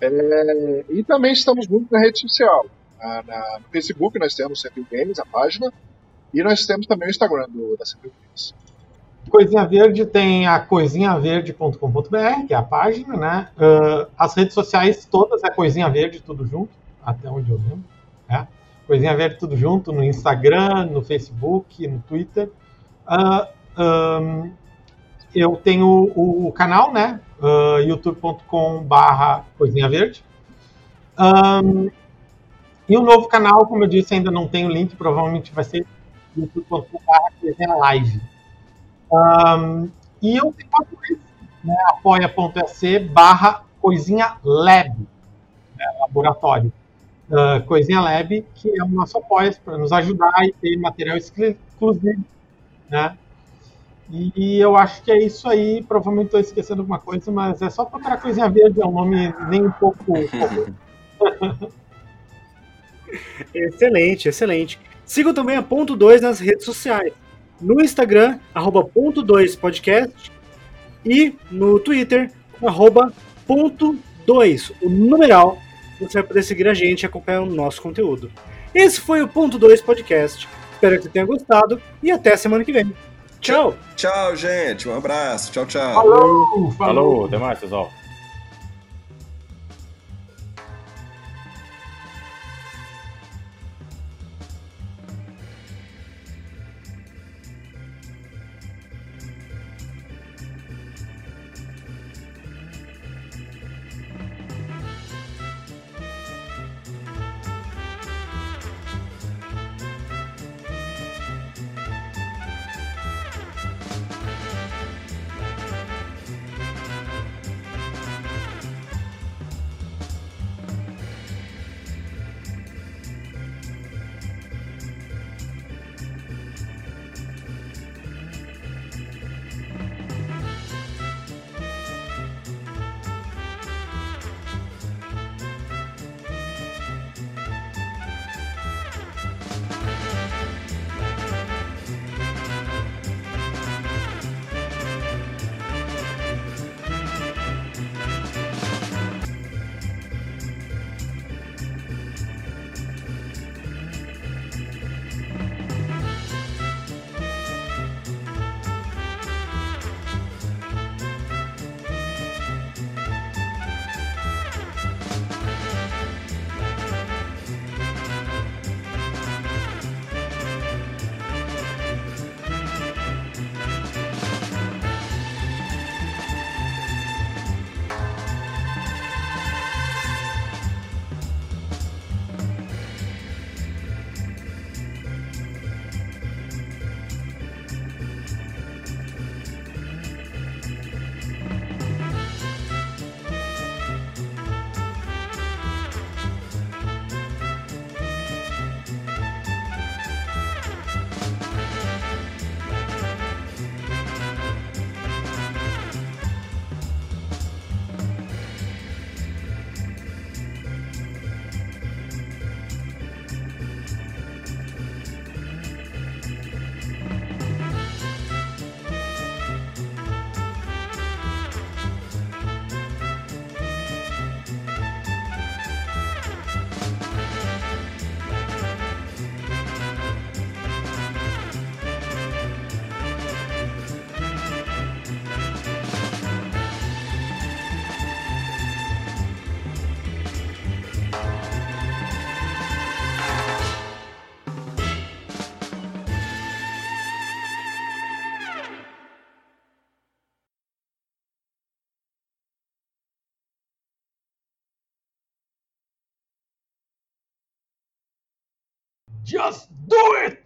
É, e também estamos muito na rede social. Na, na, no Facebook nós temos 101 Games, a página, e nós temos também o Instagram do, da 101 Games. Coisinha Verde tem a coisinhaverde.com.br, que é a página, né? Uh, as redes sociais todas é Coisinha Verde, tudo junto, até onde eu lembro. Né? Coisinha Verde tudo junto, no Instagram, no Facebook, no Twitter. Uh, um, eu tenho o, o, canal, né? Uh, youtube.com/barra Coisinha Verde. Um, e o novo canal, como eu disse, ainda não tem o link, provavelmente vai ser youtube.com/barra Coisinha Live. Um, e eu tenho apoio, né? apoia.se barra Coisinha Lab, né? laboratório uh, Coisinha Lab, que é o nosso apoio para nos ajudar e ter material exclusivo, né? E eu acho que é isso aí. Provavelmente estou esquecendo alguma coisa, mas é só procurar Coisinha Verde, é um nome nem um pouco. excelente, excelente. Sigam também a Ponto 2 nas redes sociais. No Instagram, arroba ponto 2 podcast e no Twitter, arroba ponto 2, o numeral você vai poder seguir a gente e acompanhar o nosso conteúdo. Esse foi o Ponto 2 Podcast. Espero que você tenha gostado e até semana que vem. Tchau! Tchau, gente. Um abraço. Tchau, tchau. Falou! Falou! Falou. Até mais, pessoal.